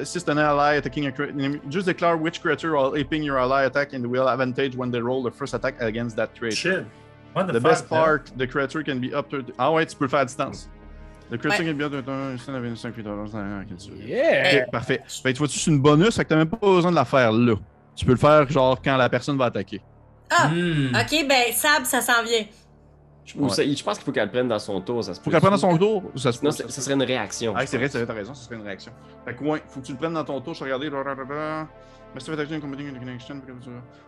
S2: assist an ally attacking a creature. Just declare which creature while aping your ally attack and will have advantage when they roll the first attack against that creature.
S1: Shit. What the,
S2: The
S1: fuck,
S2: best
S1: man?
S2: part, the creature can be up to. Ah ouais, tu peux le faire à distance. Est bien de un 5 feet
S3: Yeah!
S2: Ok, parfait. Fait tu vois-tu, c'est une bonus, fait que t'as même pas besoin de la faire là. Tu peux le faire genre quand la personne va attaquer.
S5: Ah!
S1: Hmm.
S5: Ok, ben, Sab, ça s'en vient.
S4: Je, ou ça- je pense qu'il faut qu'elle le prenne dans son tour. Ça se
S2: Faut qu'elle prenne dans son tour. Ça se
S4: Non,
S2: ça
S4: ça,
S2: se-
S4: ça serait une réaction.
S2: Ah, c'est vrai, t'as raison, ça serait une réaction. Fait que ouais, faut que tu le prennes dans ton tour, je regardais.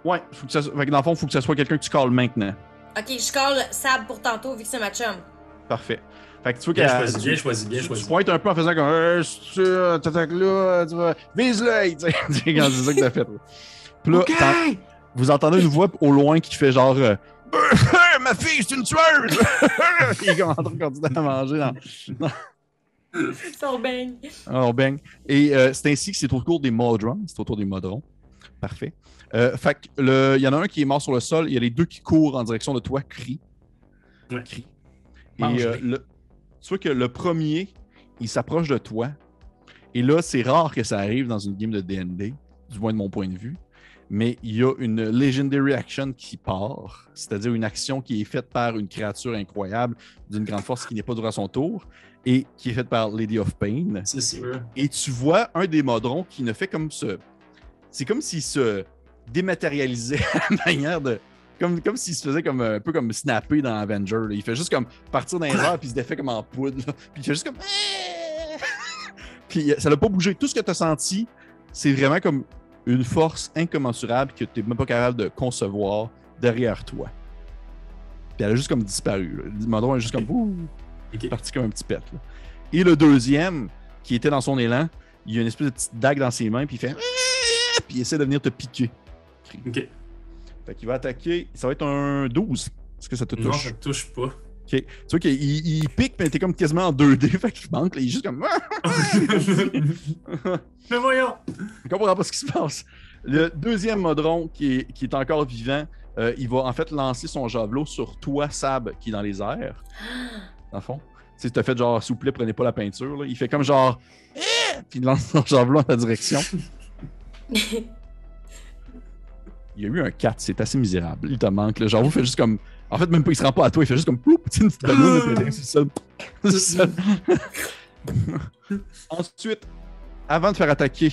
S2: Ouais, faut que ça... fait que dans le fond, faut que ça soit quelqu'un que tu calls maintenant.
S5: Ok, je colle Sab pour tantôt, vu que c'est ma chum.
S2: Parfait. Fait que tu vois
S1: Bien
S2: qu'elle.
S1: choisi, bien
S2: tu-
S1: choisi, bien
S2: tu-
S1: choisi.
S2: Tu pointes un peu en faisant comme. Euh, si tu euh, t'attaques là, tu vas. Vise l'œil, tu sais. Quand c'est ça que t'as fait. là. Puis là, vous entendez une voix au loin qui fait genre. euh, Ma fille, c'est une tueuse! Il est comme en train de continuer à manger dans,
S5: beigne.
S2: Alors, bang. Et euh, c'est ainsi que c'est au tour des modrons. C'est au tour des modrons. Parfait. Euh, fait que le- il y en a un qui est mort sur le sol. Il y a les deux qui courent en direction de toi, crie.
S1: Ouais.
S2: Crie. Et euh, le, tu vois que le premier, il s'approche de toi. Et là, c'est rare que ça arrive dans une game de DND, du moins de mon point de vue. Mais il y a une Legendary Action qui part, c'est-à-dire une action qui est faite par une créature incroyable d'une grande force qui n'est pas durant son tour et qui est faite par Lady of Pain.
S1: C'est sûr.
S2: Et tu vois un des modrons qui ne fait comme ce. C'est comme s'il se dématérialisait à la manière de. Comme, comme s'il se faisait comme un peu comme snapper dans Avenger. là. Il fait juste comme partir dans les airs puis il se défait comme en poudre. là. Puis il fait juste comme. puis euh, ça l'a pas bougé. Tout ce que tu as senti, c'est vraiment comme une force incommensurable que tu n'es même pas capable de concevoir derrière toi. Puis elle a juste comme disparu. Le modron est juste comme. Ouh
S1: Ok.
S2: parti comme un petit pet. là. Et le deuxième, qui était dans son élan, il a une espèce de petite dague dans ses mains, puis il fait. Puis il essaie de venir te piquer.
S1: Ok.
S2: Fait qu'il va attaquer. Ça va être un 12. Est-ce que ça te
S1: Non,
S2: touche?
S1: ça te touche pas.
S2: Ok. Tu vois qu'il il pique, mais t'es comme quasiment en 2D. Fait qu'il manque. là. Il est juste comme.
S1: Mais voyons!
S2: Je comprends pas ce qui se passe. Le deuxième modron qui est, qui est encore vivant, euh, il va en fait lancer son javelot sur toi, Sab, qui est dans les airs. Dans le fond. Tu sais, t'as fait genre, s'il vous plaît, prenez pas la peinture. là. Il fait comme genre. Eh! Puis il lance son javelot en ta direction. Il y a eu un 4, c'est assez misérable. Il te manque. Le javelot fait juste comme. En fait, même pas, il se rend pas à toi, il fait juste comme. Ploup, une petite pédé, c'est ça. Ensuite, avant de faire attaquer,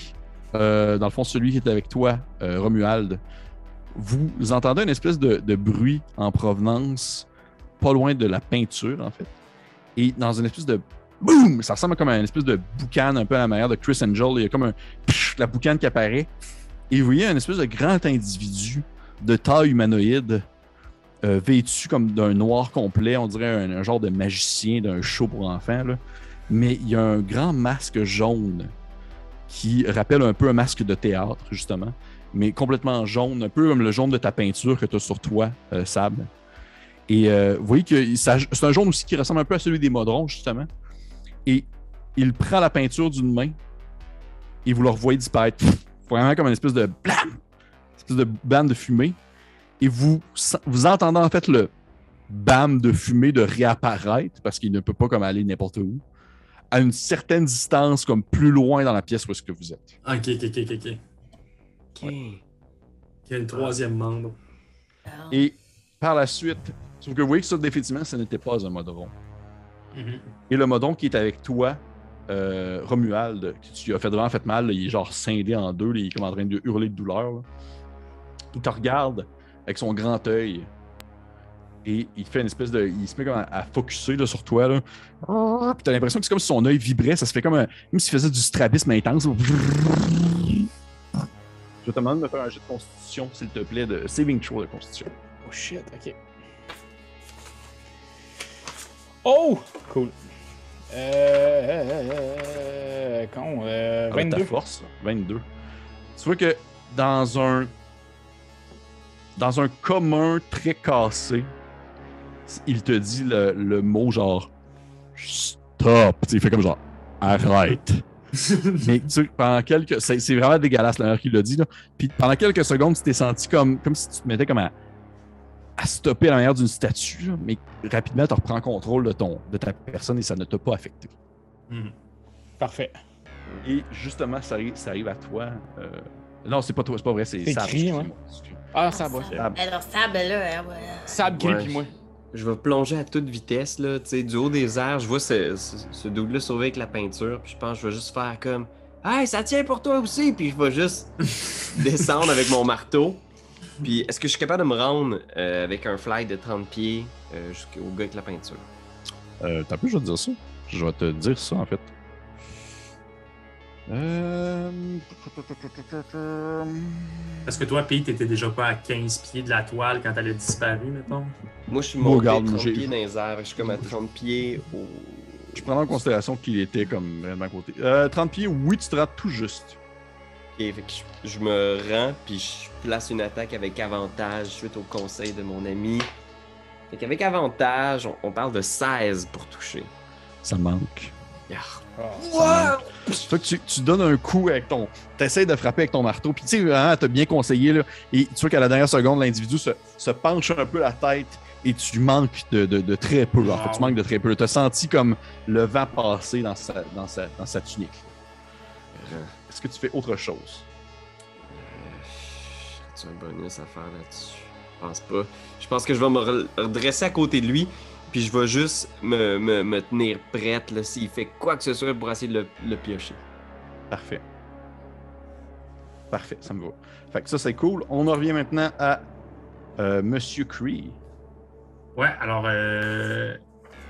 S2: euh, dans le fond, celui qui est avec toi, euh, Romuald, vous entendez une espèce de, de bruit en provenance, pas loin de la peinture, en fait. Et dans une espèce de boum, ça ressemble comme à une espèce de boucan un peu à la manière de Chris Angel. Il y a comme un pfff, la boucane qui apparaît. Et vous voyez un espèce de grand individu de taille humanoïde, euh, vêtu comme d'un noir complet, on dirait un, genre de magicien d'un show pour enfants. là. Mais il y a un grand masque jaune qui rappelle un peu un masque de théâtre, justement, mais complètement jaune, un peu comme le jaune de ta peinture que tu as sur toi, euh, Sab. Et euh, vous voyez que c'est un jaune aussi qui ressemble un peu à celui des modrons, justement. Et il prend la peinture d'une main et vous le revoyez disparaître. Vraiment comme une espèce de blam! Une espèce de bande de fumée. Et vous, vous entendez en fait le bam de fumée de réapparaître parce qu'il ne peut pas comme aller n'importe où à une certaine distance, comme plus loin dans la pièce où est-ce que vous êtes.
S1: Ok, ok, ok, ok. Il y a une troisième membre.
S2: Et par la suite, sauf que vous voyez que ça, définitivement, ce n'était pas un modron.
S1: Mhm.
S2: Et le modron qui est avec toi, euh, Romuald, qui tu as fait vraiment fait mal, là, il est genre scindé en deux, là, il est comme en train de hurler de douleur. là. Il te regarde avec son grand œil et il fait une espèce de. Il se met comme à, à focusser là, sur toi. Là. Puis t'as l'impression que c'est comme si son œil vibrait, ça se fait comme, un, comme s'il faisait du strabisme intense. Je te demande de me faire un jet de constitution, s'il te plaît, de saving throw de constitution.
S3: Oh shit, ok. Oh! Cool. Euh. Con, euh,
S2: Avec ta
S3: 22.
S2: force, 22. Tu vois que dans un dans un commun très cassé, il te dit le, le mot genre stop. Il fait comme genre arrête. Mais tu sais, pendant quelques. C'est c'est vraiment dégueulasse la manière qu'il l'a dit. Là. Puis pendant quelques secondes, tu t'es senti comme, comme si tu te mettais comme à, à stopper à la manière d'une statue. là. Mais rapidement, tu reprends contrôle de, ton, de ta personne et ça ne t'a pas affecté.
S1: Mhm.
S3: Parfait.
S2: Et justement, ça arrive, ça arrive à toi. euh, Non, c'est pas toi, c'est pas vrai, c'est
S3: C'est
S2: Sab.
S3: écrit,
S2: excusez-moi. Excuse-
S3: Ah, ça va.
S2: Sab.
S5: Alors, Sab, là,
S3: Sab crie
S4: Ouais.
S3: puis moi.
S4: je vais plonger à toute vitesse, là, tu sais, du haut des airs. Je vois ce, ce, ce dude-là sauver avec la peinture. Puis je pense que je vais juste faire comme Hey, ça tient pour toi aussi. Puis je vais juste descendre avec mon marteau. Puis est-ce que je suis capable de me rendre euh, avec un fly de 30 pieds euh, jusqu'au gars avec la peinture?
S2: Euh, T'as plus, je vais te dire ça. Je vais te dire ça, en fait. Euh...
S1: Parce que toi, Pete, t'étais déjà pas à 15 pieds de la toile quand elle a disparu, mettons.
S4: Moi, je suis monté
S2: regarde,
S4: 30
S2: j'ai-
S4: pieds dans les airs. Je suis comme à 30 pieds au.
S2: Je prends en considération qu'il était comme vraiment à côté. Euh, 30 pieds, oui, tu te tout juste.
S4: Fait que je, je me rends, puis je place une attaque avec avantage suite au conseil de mon ami. Fait qu'avec avantage, on, on parle de 16 pour toucher.
S2: Ça manque.
S4: Yarr.
S2: Ça manque. Fait que tu, tu donnes un coup avec ton. T'essayes de frapper avec ton marteau. Puis tu sais, vraiment, t'as bien conseillé. Là, et tu vois qu'à la dernière seconde, l'individu se, se penche un peu la tête et tu manques de, de- de très peu. En fait, tu manques de très peu. T'as senti comme le vent passer dans sa, dans sa, dans sa tunique.
S4: Euh,
S2: Est-ce que tu fais autre chose?
S4: As-tu un bonus à faire là-dessus? Je pense pas. Je pense que je vais me re- redresser à côté de lui, puis je vais juste me, me, me tenir prête là, s'il fait quoi que ce soit pour essayer de le, le piocher.
S2: Parfait. Parfait, ça me va. Fait que ça, c'est cool. On en revient maintenant à euh, Monsieur Cree.
S1: Ouais, alors, euh,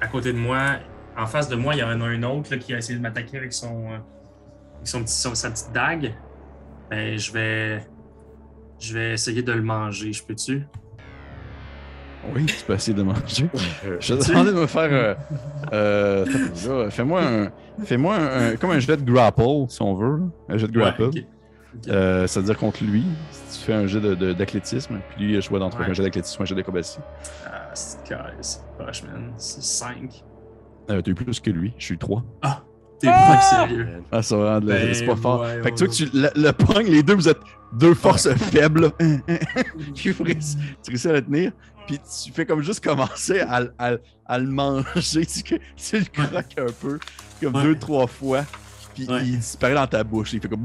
S1: à côté de moi, en face de moi, il y en a un autre là, qui a essayé de m'attaquer avec son, euh, avec son petit, son- sa petite dague. Ben, je vais. Je vais essayer de le manger. Je peux-tu?
S2: Oui, tu peux essayer de manger. Je te demandais de me faire. euh, euh. Fais-moi un. Fais-moi un, un- comme un jet de grapple, si on veut. Un jet de grapple.
S1: Ouais.
S2: Euh, C'est-à-dire contre lui. Si tu fais un jet de- de- d'athlétisme, puis lui, le choix d'entre
S1: Ouais.
S2: un jet d'athlétisme ou un jet d'acrobatie.
S1: Ah, c'est c'est poche, man. C'est 5.
S2: Euh, T'as eu plus que lui. Je suis 3.
S1: Ah! T'es pas sérieux.
S2: Ah, ça va, là,
S1: Ben,
S2: c'est pas fort.
S1: ouais,
S2: fait que tu vois
S1: ouais.
S2: que tu le, le pognes, les deux, vous êtes deux forces faibles. tu réussis à le tenir, puis tu fais comme juste commencer à, le- à le- à le manger. Tu, tu le croques un peu, comme
S1: Ouais.
S2: deux, trois fois, puis
S1: Ouais.
S2: il disparaît dans ta bouche. Il fait comme.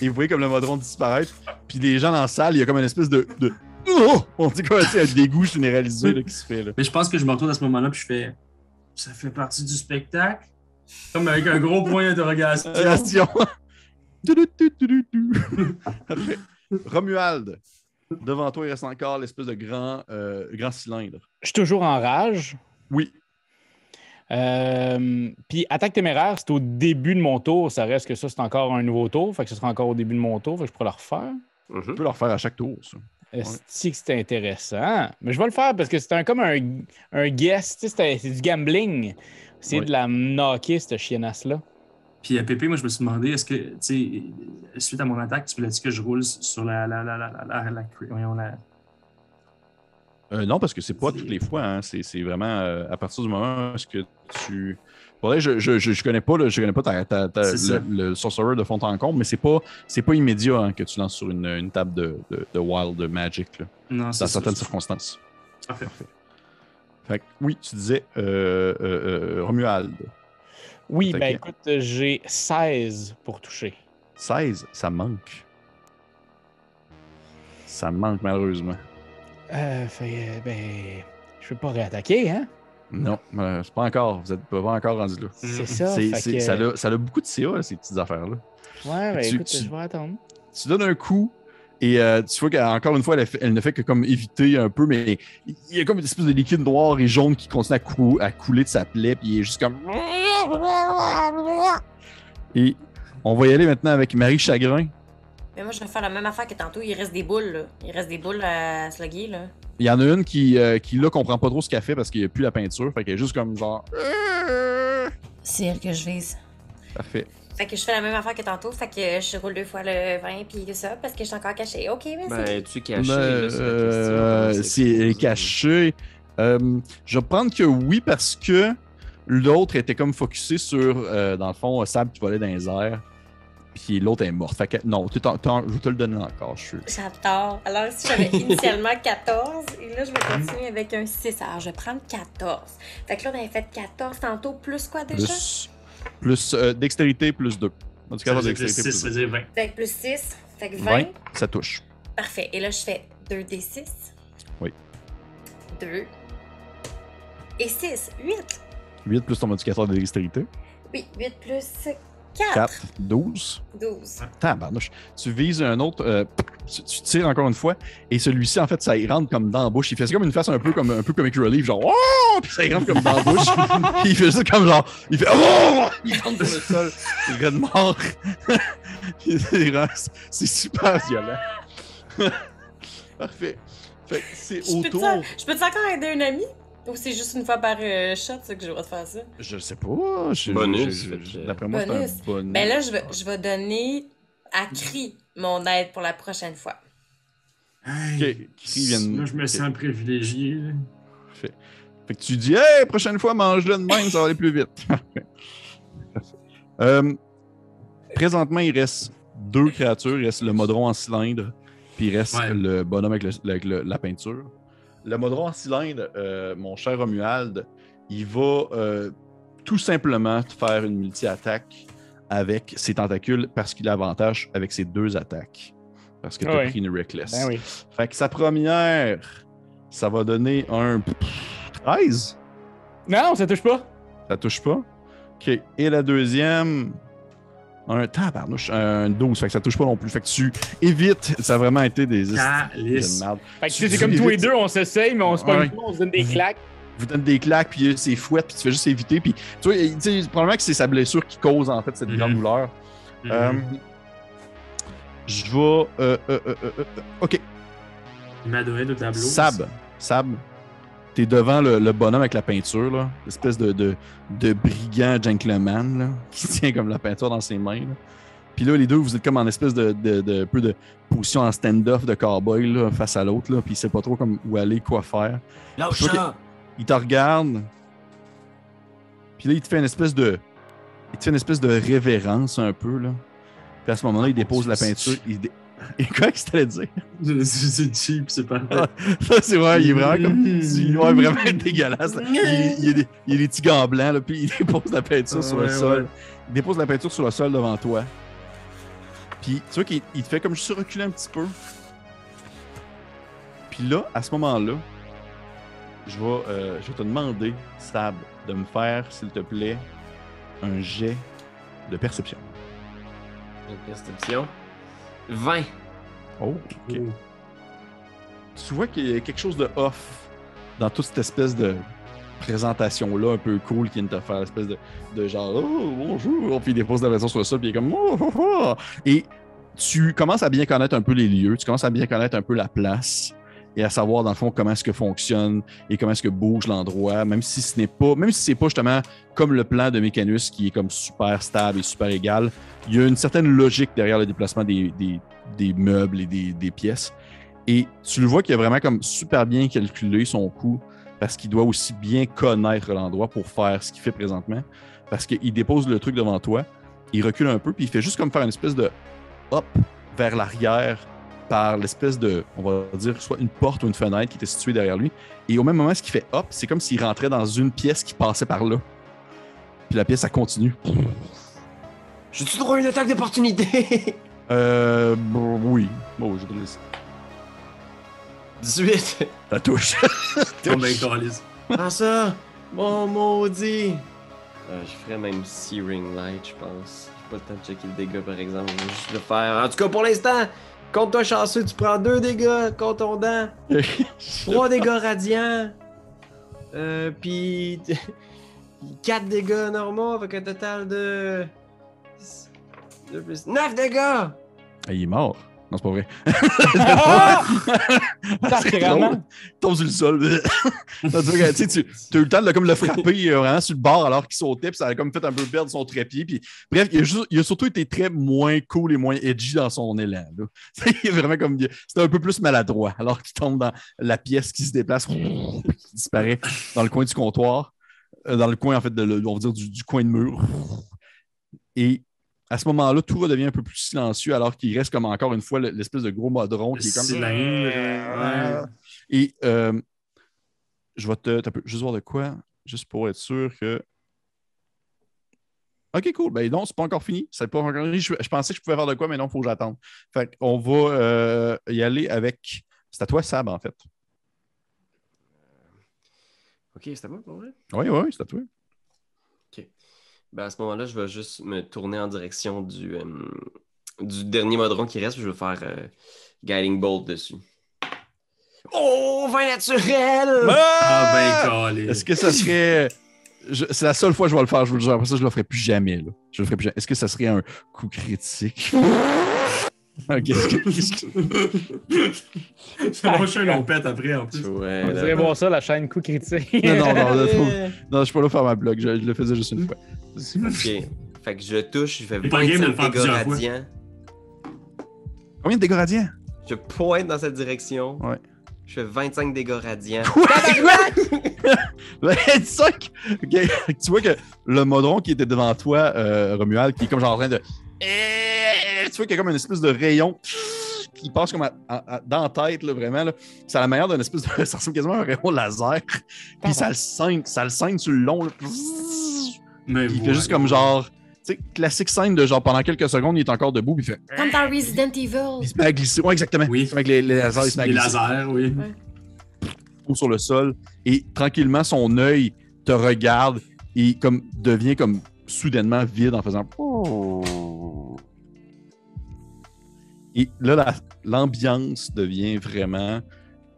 S2: Et vous voyez comme le modron disparaître, puis les gens dans la salle, il y a comme une espèce de. de... Oh! On dit quoi, c'est un dégoût généralisé là, qui se fait. Là.
S1: Mais je pense que je me retourne à ce moment-là puis je fais. Ça fait partie du spectacle? Comme avec un gros point d'interrogation.
S2: Après, Romuald, devant toi, il reste encore l'espèce de grand, euh, grand cylindre.
S3: Je suis toujours en rage.
S2: Oui,
S3: Euh, Puis attaque téméraire, c'est au début de mon tour. Ça reste que ça, c'est encore un nouveau tour. Fait que ce sera encore au début de mon tour. Fait que je pourrais le refaire.
S4: Mhm.
S2: tu peux le refaire à chaque tour. Ça.
S3: Est-ce que c'est intéressant? Mais je vais le faire parce que c'est un, comme un, un guess. c'est du gambling. C'est de la knocker, cette chiennasse-là.
S1: Puis à Pépé, moi je me suis demandé, est-ce que, tu sais, suite à mon attaque, tu voulais-tu que je roule sur la. la, la, la, la, la, la- voyons, la-
S2: Euh, non, parce que c'est pas toutes les fois. Hein. C'est, c'est vraiment euh, à partir du moment où est-ce que tu. Pour vrai, je, je, je, connais pas, là, je connais pas ta, le, le sorcerer de fond en comble, mais c'est pas, c'est pas immédiat hein, que tu lances sur une, une table de, de, de wild magic. Là.
S1: Non,
S2: dans
S1: c'est ça.
S2: certaines circonstances.
S1: Parfait.
S2: Fait que, oui, tu disais euh, euh, euh, Romuald.
S3: Oui, ben écoute, j'ai 16 pour toucher.
S2: 16, ça manque. Ça manque malheureusement.
S3: Euh, fait, euh, ben, je peux pas réattaquer, hein?
S2: Non, c'est pas encore. Vous êtes pas encore rendu là.
S3: C'est ça. Fait que-
S2: ça, a, ça a beaucoup de CA, ces petites affaires-là.
S3: Ouais, ben
S2: Tu-
S3: écoute,
S2: tu-
S3: je vais attendre.
S2: Tu donnes un coup et euh, tu vois qu'encore une fois, elle, fait- elle ne fait que comme éviter un peu, mais il y a comme une espèce de liquide noir et jaune qui continue à, cou- à couler de sa plaie, puis il est juste comme. Et on va y aller maintenant avec Marie Chagrin.
S5: Mais moi, je vais faire la même affaire que tantôt. Il reste des boules, là. Il reste des boules à slugger, là.
S2: Il y en a une qui, euh, qui là, comprend pas trop ce qu'elle fait parce qu'il n'y a plus la peinture. Fait qu'elle est juste comme genre.
S5: C'est elle que je vise.
S2: Parfait.
S5: Fait que je fais la même affaire que tantôt. Fait que je roule deux fois le 20 puis tout ça parce que je suis encore cachée. Ok, merci.
S4: Ben, tu es caché.
S2: Ben,
S4: c'est
S2: euh, si est cachée. Euh, je vais prendre que oui parce que l'autre était comme focusé sur, euh, dans le fond, Sable qui volait dans les airs. Puis l'autre est morte. Fait que non, en- en- je vais te le donner encore. Je suis.
S5: J'adore. Alors, si j'avais initialement 14, et là, je vais continuer avec un 6. Alors, je vais prendre 14. Fait que là, on avait fait 14 tantôt, plus quoi déjà?
S2: Plus, plus euh, dextérité plus 2. En tout cas, dextérité
S1: 6, ça
S2: plus
S1: veut dire 20.
S5: Fait que plus 6, fait que
S2: 2.
S5: 20.
S2: 20, ça touche.
S5: Parfait. Et là, je fais 2d6.
S2: Oui.
S5: 2, et 6. 8.
S2: 8 plus ton modificateur de dextérité.
S5: Oui, 8 plus 4.
S2: 4, 12.
S5: 12.
S2: Tabarnouche. Tu vises un autre, euh, tu, tu tires encore une fois, et celui-ci, en fait, ça y rentre comme dans la bouche. Il fait comme une face un peu comme un peu comic relief, genre oh! Puis ça y rentre comme dans la bouche. Puis il fait ça comme genre, il fait oh! Il tombe sur le sol, il est mort. Puis c'est super violent. Parfait. Fait que c'est autour.
S5: je peux-tu encore aider un ami? Ou c'est juste une fois par euh, shot ça, que je vais te faire ça?
S2: Je sais pas. je-
S4: Bonus,
S2: je-
S4: fait
S2: je-
S4: que-
S2: D'après moi, c'est
S5: Bonus.
S2: un bonus.
S5: Ben là, je vais, je vais donner à Cri mon aide pour la prochaine fois.
S1: Hey,
S2: viennent-
S1: Là, je me sens privilégié.
S2: Fait, fait que tu dis, hey, prochaine fois, mange-le de même, ça va aller plus vite. Euh, présentement, il reste deux créatures. Il reste le modron en cylindre, puis il reste
S1: Ouais.
S2: le bonhomme avec, le- avec le- la peinture. Le modron en cylindre, euh, mon cher Romuald, il va euh, tout simplement te faire une multi-attaque avec ses tentacules parce qu'il a avantage avec ses deux attaques. Parce que tu as
S3: Ouais.
S2: pris une Reckless.
S3: Ben oui.
S2: Fait que sa première, ça va donner un 13.
S3: Non, ça touche pas.
S2: Ça touche pas? OK. Et la deuxième, un tabarnouche, un 12. Fait que ça touche pas non plus. Fait que tu évites. Ça a vraiment été des de merde.
S3: Fait que
S2: Tu-
S3: sais, c'est comme tous les deux, on s'essaye, mais on se
S2: Ouais.
S3: pas, on se donne des claques.
S2: Vous donne des claques, puis euh, c'est fouette, puis tu fais juste éviter. Puis tu vois, tu sais, probablement que c'est sa blessure qui cause en fait cette
S1: Mhm.
S2: grande douleur.
S1: Mhm.
S2: Euh, je vais. euh, euh, euh, euh, euh, OK.
S1: Il m'a donné de tableau.
S2: Sab, Sab, t'es devant le, le bonhomme avec la peinture, là. Espèce de, de, de brigand gentleman, là, qui tient comme la peinture dans ses mains, là. Puis là, les deux, vous êtes comme en espèce de, de, de- peu de position en stand-off de cowboy, là, face à l'autre, là. Puis il sait pas trop comme où aller, quoi faire.
S4: Lâche ça!
S2: Il te regarde. Puis là, il te fait une espèce de. Il te fait une espèce de révérence un peu, là. Puis à ce moment-là, il dépose la peinture. Il Et quoi que tu allais dire?
S1: C'est cheap, c'est pas.
S2: Ça, c'est vrai, il est vraiment comme. Il est vraiment dégueulasse. là. Il, est- il, est des, il a des petits gants blancs, là, puis il dépose la peinture sur le
S1: Ouais,
S2: sol.
S1: ouais.
S2: Il dépose la peinture sur le sol devant toi. Puis tu vois qu'il il te fait comme juste reculer un petit peu. Puis là, à ce moment-là, je vais, euh, je vais te demander, Sab, de me faire, s'il te plaît, un jet de perception.
S4: Une perception? 20.
S2: Oh, ok. tu vois qu'il y a quelque chose de off dans toute cette espèce de présentation-là un peu cool qu'il vient de te faire, l'espèce de, de genre Oh, bonjour, puis il dépose la version sur le sol, puis il est comme Oh, oh, oh. Et tu commences à bien connaître un peu les lieux, tu commences à bien connaître un peu la place et à savoir dans le fond comment est-ce que fonctionne et comment est-ce que bouge l'endroit, même si ce n'est pas, même si c'est pas justement comme le plan de Mécanus qui est comme super stable et super égal, il y a une certaine logique derrière le déplacement des, des- meubles et des, des pièces. Et tu le vois qu'il a vraiment comme super bien calculé son coup parce qu'il doit aussi bien connaître l'endroit pour faire ce qu'il fait présentement. Parce qu'il dépose le truc devant toi, il recule un peu, puis il fait juste comme faire une espèce de hop vers l'arrière par l'espèce de, on va dire, soit une porte ou une fenêtre qui était située derrière lui. Et au même moment, ce qu'il fait hop, c'est comme s'il rentrait dans une pièce qui passait par là. Puis la pièce, ça continue.
S4: J'ai-tu droit à une attaque d'opportunité?
S2: Euh, bon, oui. Bon, je te laisse.
S4: 18.
S2: Ça touche.
S1: Comme calice.
S4: Ah ça! Mon maudit! Euh, je ferais même Searing Light, je pense. J'ai pas le temps de checker le dégât, par exemple. Je vais juste le faire. En tout cas, pour l'instant, contre toi chanceux, tu prends 2 dégâts contre ton dent. 3 dégâts radiants. Euh, puis 4 dégâts normaux avec un total de. 2 plus 9 dégâts!
S2: Il est mort. Non, c'est pas vrai.
S3: Ah! Sacrément.
S2: tombe sur le sol. Tu tu sais, tu as eu le temps de le- comme, le frapper vraiment sur le bord alors qu'il sautait, puis ça a comme fait un peu perdre son trépied. Puis, bref, il a, juste- il a surtout été très moins cool et moins edgy dans son élan. là. Il est vraiment comme. C'était un peu plus maladroit alors qu'il tombe dans la pièce qui se déplace, qui disparaît dans le coin du comptoir, euh, dans le coin, en fait, de, on va dire du, du coin de mur. Et à ce moment-là, tout redevient un peu plus silencieux alors qu'il reste comme encore une fois le- l'espèce de gros modron qui est comme.
S1: Cylindre. Ouais.
S2: Et euh, je vais te, juste voir de quoi, juste pour être sûr que. Ok, cool. Ben non, c'est pas encore fini. C'est pas encore fini. Je, je pensais que je pouvais faire de quoi, mais non, il faut que j'attende. Fait qu'on va euh, y aller avec. C'est à toi, Sab, en fait.
S4: Ok, c'était pas pour vrai?
S2: Oui, oui, c'est à toi.
S4: Ben, à ce moment-là, je vais juste me tourner en direction du, euh, du dernier modron qui reste, puis je vais faire euh, Guiding Bolt dessus. Oh, vin naturel!
S1: Ah, ben, calé.
S2: Est-ce que ça serait. C'est la seule fois que je vais le faire, je vous le jure. Après ça, je le ferai plus jamais. Là. Je le ferai plus jamais. Est-ce que ça serait un coup critique? Ok, qu'est-ce que-
S1: un long pète après, en plus.
S4: Ouais,
S3: On
S4: là.
S3: dirait voir ça, la chaîne coup critique.
S2: Non, non, non, là, faut- non, je suis pas là pour faire ma blog. Je, je le faisais juste une fois.
S4: Ok. Fait que je touche, je 25
S1: faire
S4: dégâts radiants.
S2: Combien de dégâts radiants?
S4: Je pointe dans cette direction.
S2: Ouais.
S4: Je fais 25 dégâts radiants.
S2: 25! Ok, Tu vois que le modron qui était devant toi, euh, Romuald, qui est comme genre en train de. Tu vois qu'il y a comme une espèce de rayon qui passe comme à- à- à- dans la tête, là, vraiment. Là. C'est à la manière d'une espèce de. Ça ressemble quasiment à un rayon laser. Puis ça le saigne, ça le saigne sur le long. là.
S1: Mais
S2: Il fait juste comme genre. Tu sais, classique scène de genre pendant quelques secondes, il est encore debout, puis il fait.
S5: Comme dans Resident Evil.
S2: Il se met à glisser. Ouais, exactement.
S1: Oui.
S2: Avec les, les lasers, il se met à
S1: Les
S2: glisser.
S1: lasers, oui.
S2: tombe sur le sol et tranquillement son œil te regarde et comme devient comme soudainement vide en faisant et là la- l'ambiance devient vraiment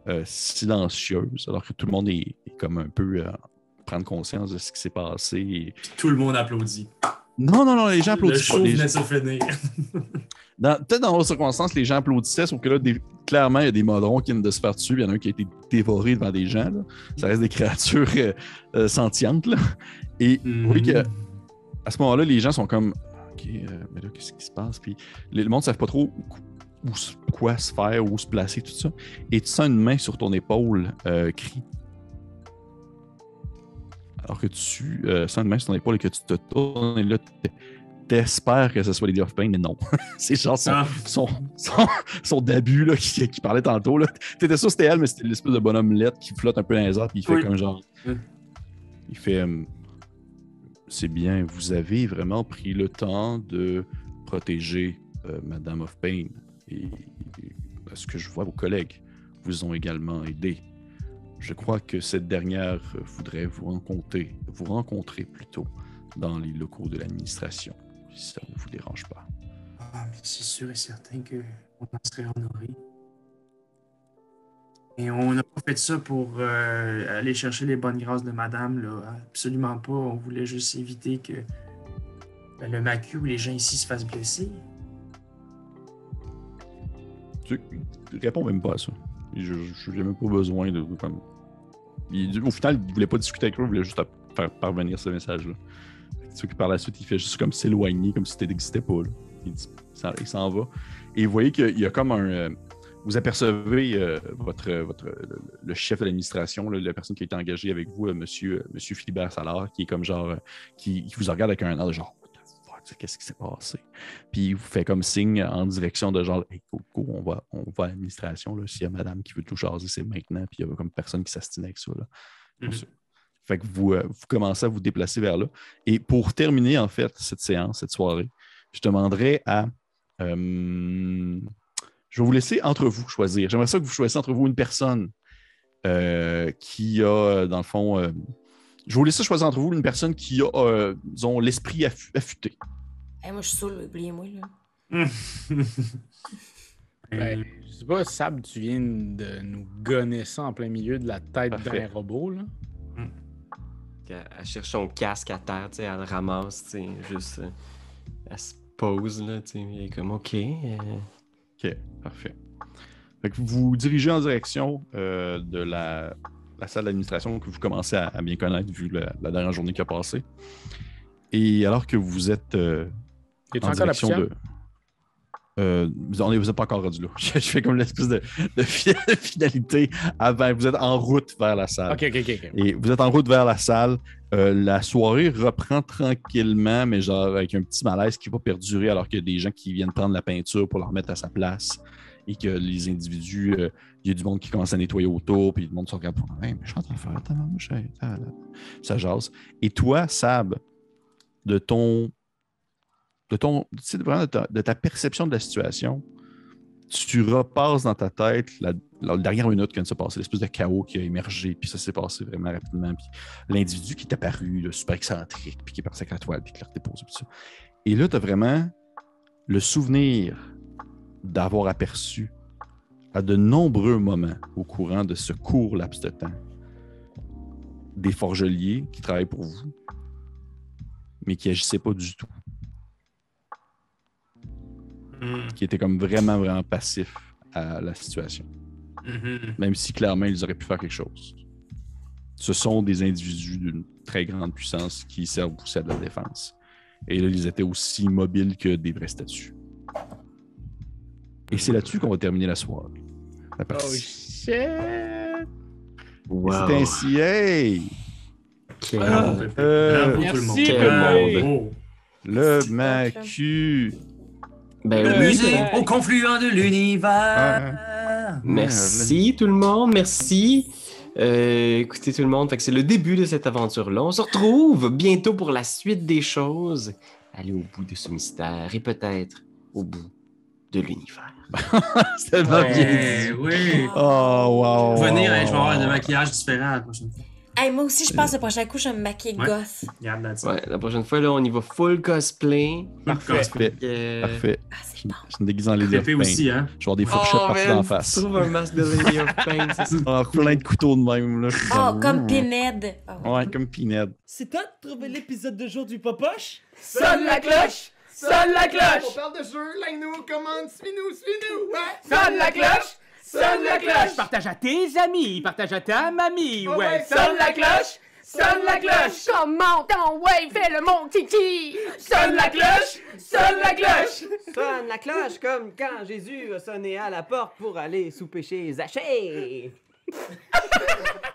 S2: euh, silencieuse alors que tout le monde est, est comme un peu euh, prendre conscience de ce qui s'est passé et-
S1: Tout le monde applaudit.
S2: non non non les gens
S1: Le
S2: applaudissent pas les
S1: venait
S2: gens-
S1: de se finir.
S2: peut-être dans d'autres circonstances les gens applaudissaient sauf que là des- clairement il y a des modrons qui viennent de se faire dessus il y en a un qui a été dévoré devant des gens là. ça reste des créatures euh, euh, sentientes là. et
S1: Mhm.
S2: oui que à ce moment-là, les gens sont comme OK, euh, mais là, qu'est-ce qui se passe? Puis le le monde ne savent pas trop où, quoi se faire, où se placer, tout ça. Et tu sens une main sur ton épaule euh, crie. Alors que tu euh, sens une main sur ton épaule et que tu te tournes et là, t'espères que ce soit Lady of Pain, mais non. C'est genre son,
S1: Ah,
S2: son, son, son début là, qui, qui parlait tantôt. Là. T'étais sûr que c'était elle, mais c'était l'espèce de bonhomme lettre qui flotte un peu dans les airs, puis il fait
S1: Oui.
S2: comme genre. Il fait. euh, C'est bien, vous avez vraiment pris le temps de protéger euh, Madame of Pain. Et, à ce que je vois, vos collègues vous ont également aidé. Je crois que cette dernière voudrait vous rencontrer, vous rencontrer plutôt dans les locaux de l'administration, si ça ne vous dérange pas.
S1: ah, c'est sûr et certain qu'on en serait honoré. Et on n'a pas fait ça pour euh, aller chercher les bonnes grâces de madame. Absolument pas. On voulait juste éviter que ben, le macu ou les gens ici se fassent blesser.
S2: Il répond même pas à ça. Je n'ai même pas besoin de. Comme... Au final, il voulait pas discuter avec eux, il voulait juste faire parvenir ce message-là. Par la suite, il fait juste comme s'éloigner, comme si tu n'existais pas. Il s'en va. Et vous voyez qu'il y a comme un. euh, vous apercevez euh, votre, votre, le, chef de l'administration, la personne qui a été engagée avec vous, euh, monsieur, monsieur Philibert Salard, qui est comme genre. euh, qui, qui vous regarde avec un air de genre. Qu'est-ce qui s'est passé? Puis il vous fait comme signe en direction de genre, hey, go, go, on va, on va à l'administration. S'il y a madame qui veut tout jaser, c'est maintenant. Puis il y a comme personne qui s'astine avec ça. Là.
S1: Mhm.
S2: Fait que vous, euh, vous commencez à vous déplacer vers là. Et pour terminer, en fait, cette séance, cette soirée, je demanderais à. euh, je vais vous laisser entre vous choisir. J'aimerais ça que vous choisissiez entre vous une personne euh, qui a, dans le fond. euh, je vais vous laisser choisir entre vous une personne qui a, euh, l'esprit affûté.
S5: Hey, moi, je suis saoul, oubliez-moi, là.
S3: Ben, je sais pas, Sab, tu viens de nous gonner ça en plein milieu de la tête
S2: Parfait.
S3: d'un robot, là.
S4: Elle, elle cherche son casque à terre, tu sais, elle le ramasse, tu sais, juste. euh, elle se pose, là, tu sais, elle est comme, OK. euh,
S2: OK, parfait. Fait que vous vous dirigez en direction euh, de la, la salle d'administration que vous commencez à, à bien connaître vu la, la dernière journée qui a passé. Et alors que vous êtes euh,
S3: Es-tu
S2: en
S3: encore la
S2: de. Euh, vous n'êtes pas encore rendu là. Je, je fais comme l'espèce de, de fi- de finalité avant. Vous êtes en route vers la salle.
S3: Ok, ok, ok. ok.
S2: Et vous êtes en route vers la salle. Euh, la soirée reprend tranquillement, mais genre avec un petit malaise qui va perdurer alors qu'il y a des gens qui viennent prendre la peinture pour la remettre à sa place et que les individus, euh, il y a du monde qui commence à nettoyer autour, puis le monde se regarde pour Hey, mais je suis en train de faire ça jase. Et toi, Sab, de ton. De ton. ta, de ta perception de la situation, tu repasses dans ta tête la, dernière minute qui vient de se passer, l'espèce de chaos qui a émergé, puis ça s'est passé vraiment rapidement. Puis l'individu qui est apparu, là, super excentrique, puis qui est parti avec la toile, puis qui l'a redéposé, puis. Et là, tu as vraiment le souvenir d'avoir aperçu à de nombreux moments au courant de ce court laps de temps des forgeliers qui travaillent pour vous, mais qui agissaient pas du tout,
S1: Hmm.
S2: qui étaient comme vraiment, vraiment passifs à la situation.
S1: Mhm.
S2: même si clairement ils auraient pu faire quelque chose. Ce sont des individus d'une très grande puissance qui servent aussi à de la défense. Et là, ils étaient aussi mobiles que des vrais statues. Et c'est là-dessus qu'on va terminer la soirée. La
S3: Oh
S2: partie.
S3: shit!
S2: Et
S4: Wow.
S2: C'est ainsi, hey!
S1: Bravo, Pépé.
S2: Euh,
S1: Bravo, tout le monde. Bravo.
S2: Le
S5: C'est
S2: macu.
S4: Ben
S1: Le
S4: oui.
S1: musée
S3: Ouais.
S1: au confluent de l'univers.
S4: Merci tout le monde, merci. Euh, écoutez tout le monde, c'est le début de cette aventure-là. On se retrouve bientôt pour la suite des choses. Aller au bout de ce mystère et peut-être au bout de l'univers.
S2: C'est tellement bien
S1: Ouais,
S2: dit.
S1: oui.
S2: Oh, wow.
S1: Venir, hein, je vais avoir un maquillage différent la prochaine fois.
S5: Hey, moi aussi, je pense que le prochain coup, je vais me maquiller
S1: Ouais.
S5: gosse.
S1: Regarde là-dessus.
S4: Ouais, la prochaine fois, là, on y va full cosplay.
S3: Parfait.
S2: Parfait.
S4: Euh,
S2: Parfait.
S5: Ah,
S2: Je
S5: c'est bon.
S2: je me déguise en Lady of Pain.
S1: aussi, hein.
S2: Je vais avoir des fourchettes
S4: Oh,
S2: partout
S4: man,
S2: en face.
S4: Trouve un masque de Lady of Pain.
S2: Ah, plein de couteaux de même. Là. Je
S5: Oh,
S2: comme-
S5: comme Pinhead. Oh.
S2: Ouais, comme Pinhead.
S6: C'est toi de trouver l'épisode de jour du Popoche?
S7: Sonne la cloche! Sonne la cloche!
S6: parle de jeu, like-nous, commande, suis-nous, suis-nous! Ouais.
S7: Sonne la cloche! Sonne la cloche! Partage à tes amis, partage à ta mamie,
S6: Oh
S7: ouais!
S6: ouais,
S7: Sonne la cloche! Sonne la cloche!
S8: Comment ton ouais, fais le mon titi!
S7: Sonne la cloche! Sonne la cloche!
S9: Sonne la cloche comme quand Jésus a sonné à la porte pour aller souper chez Zachée.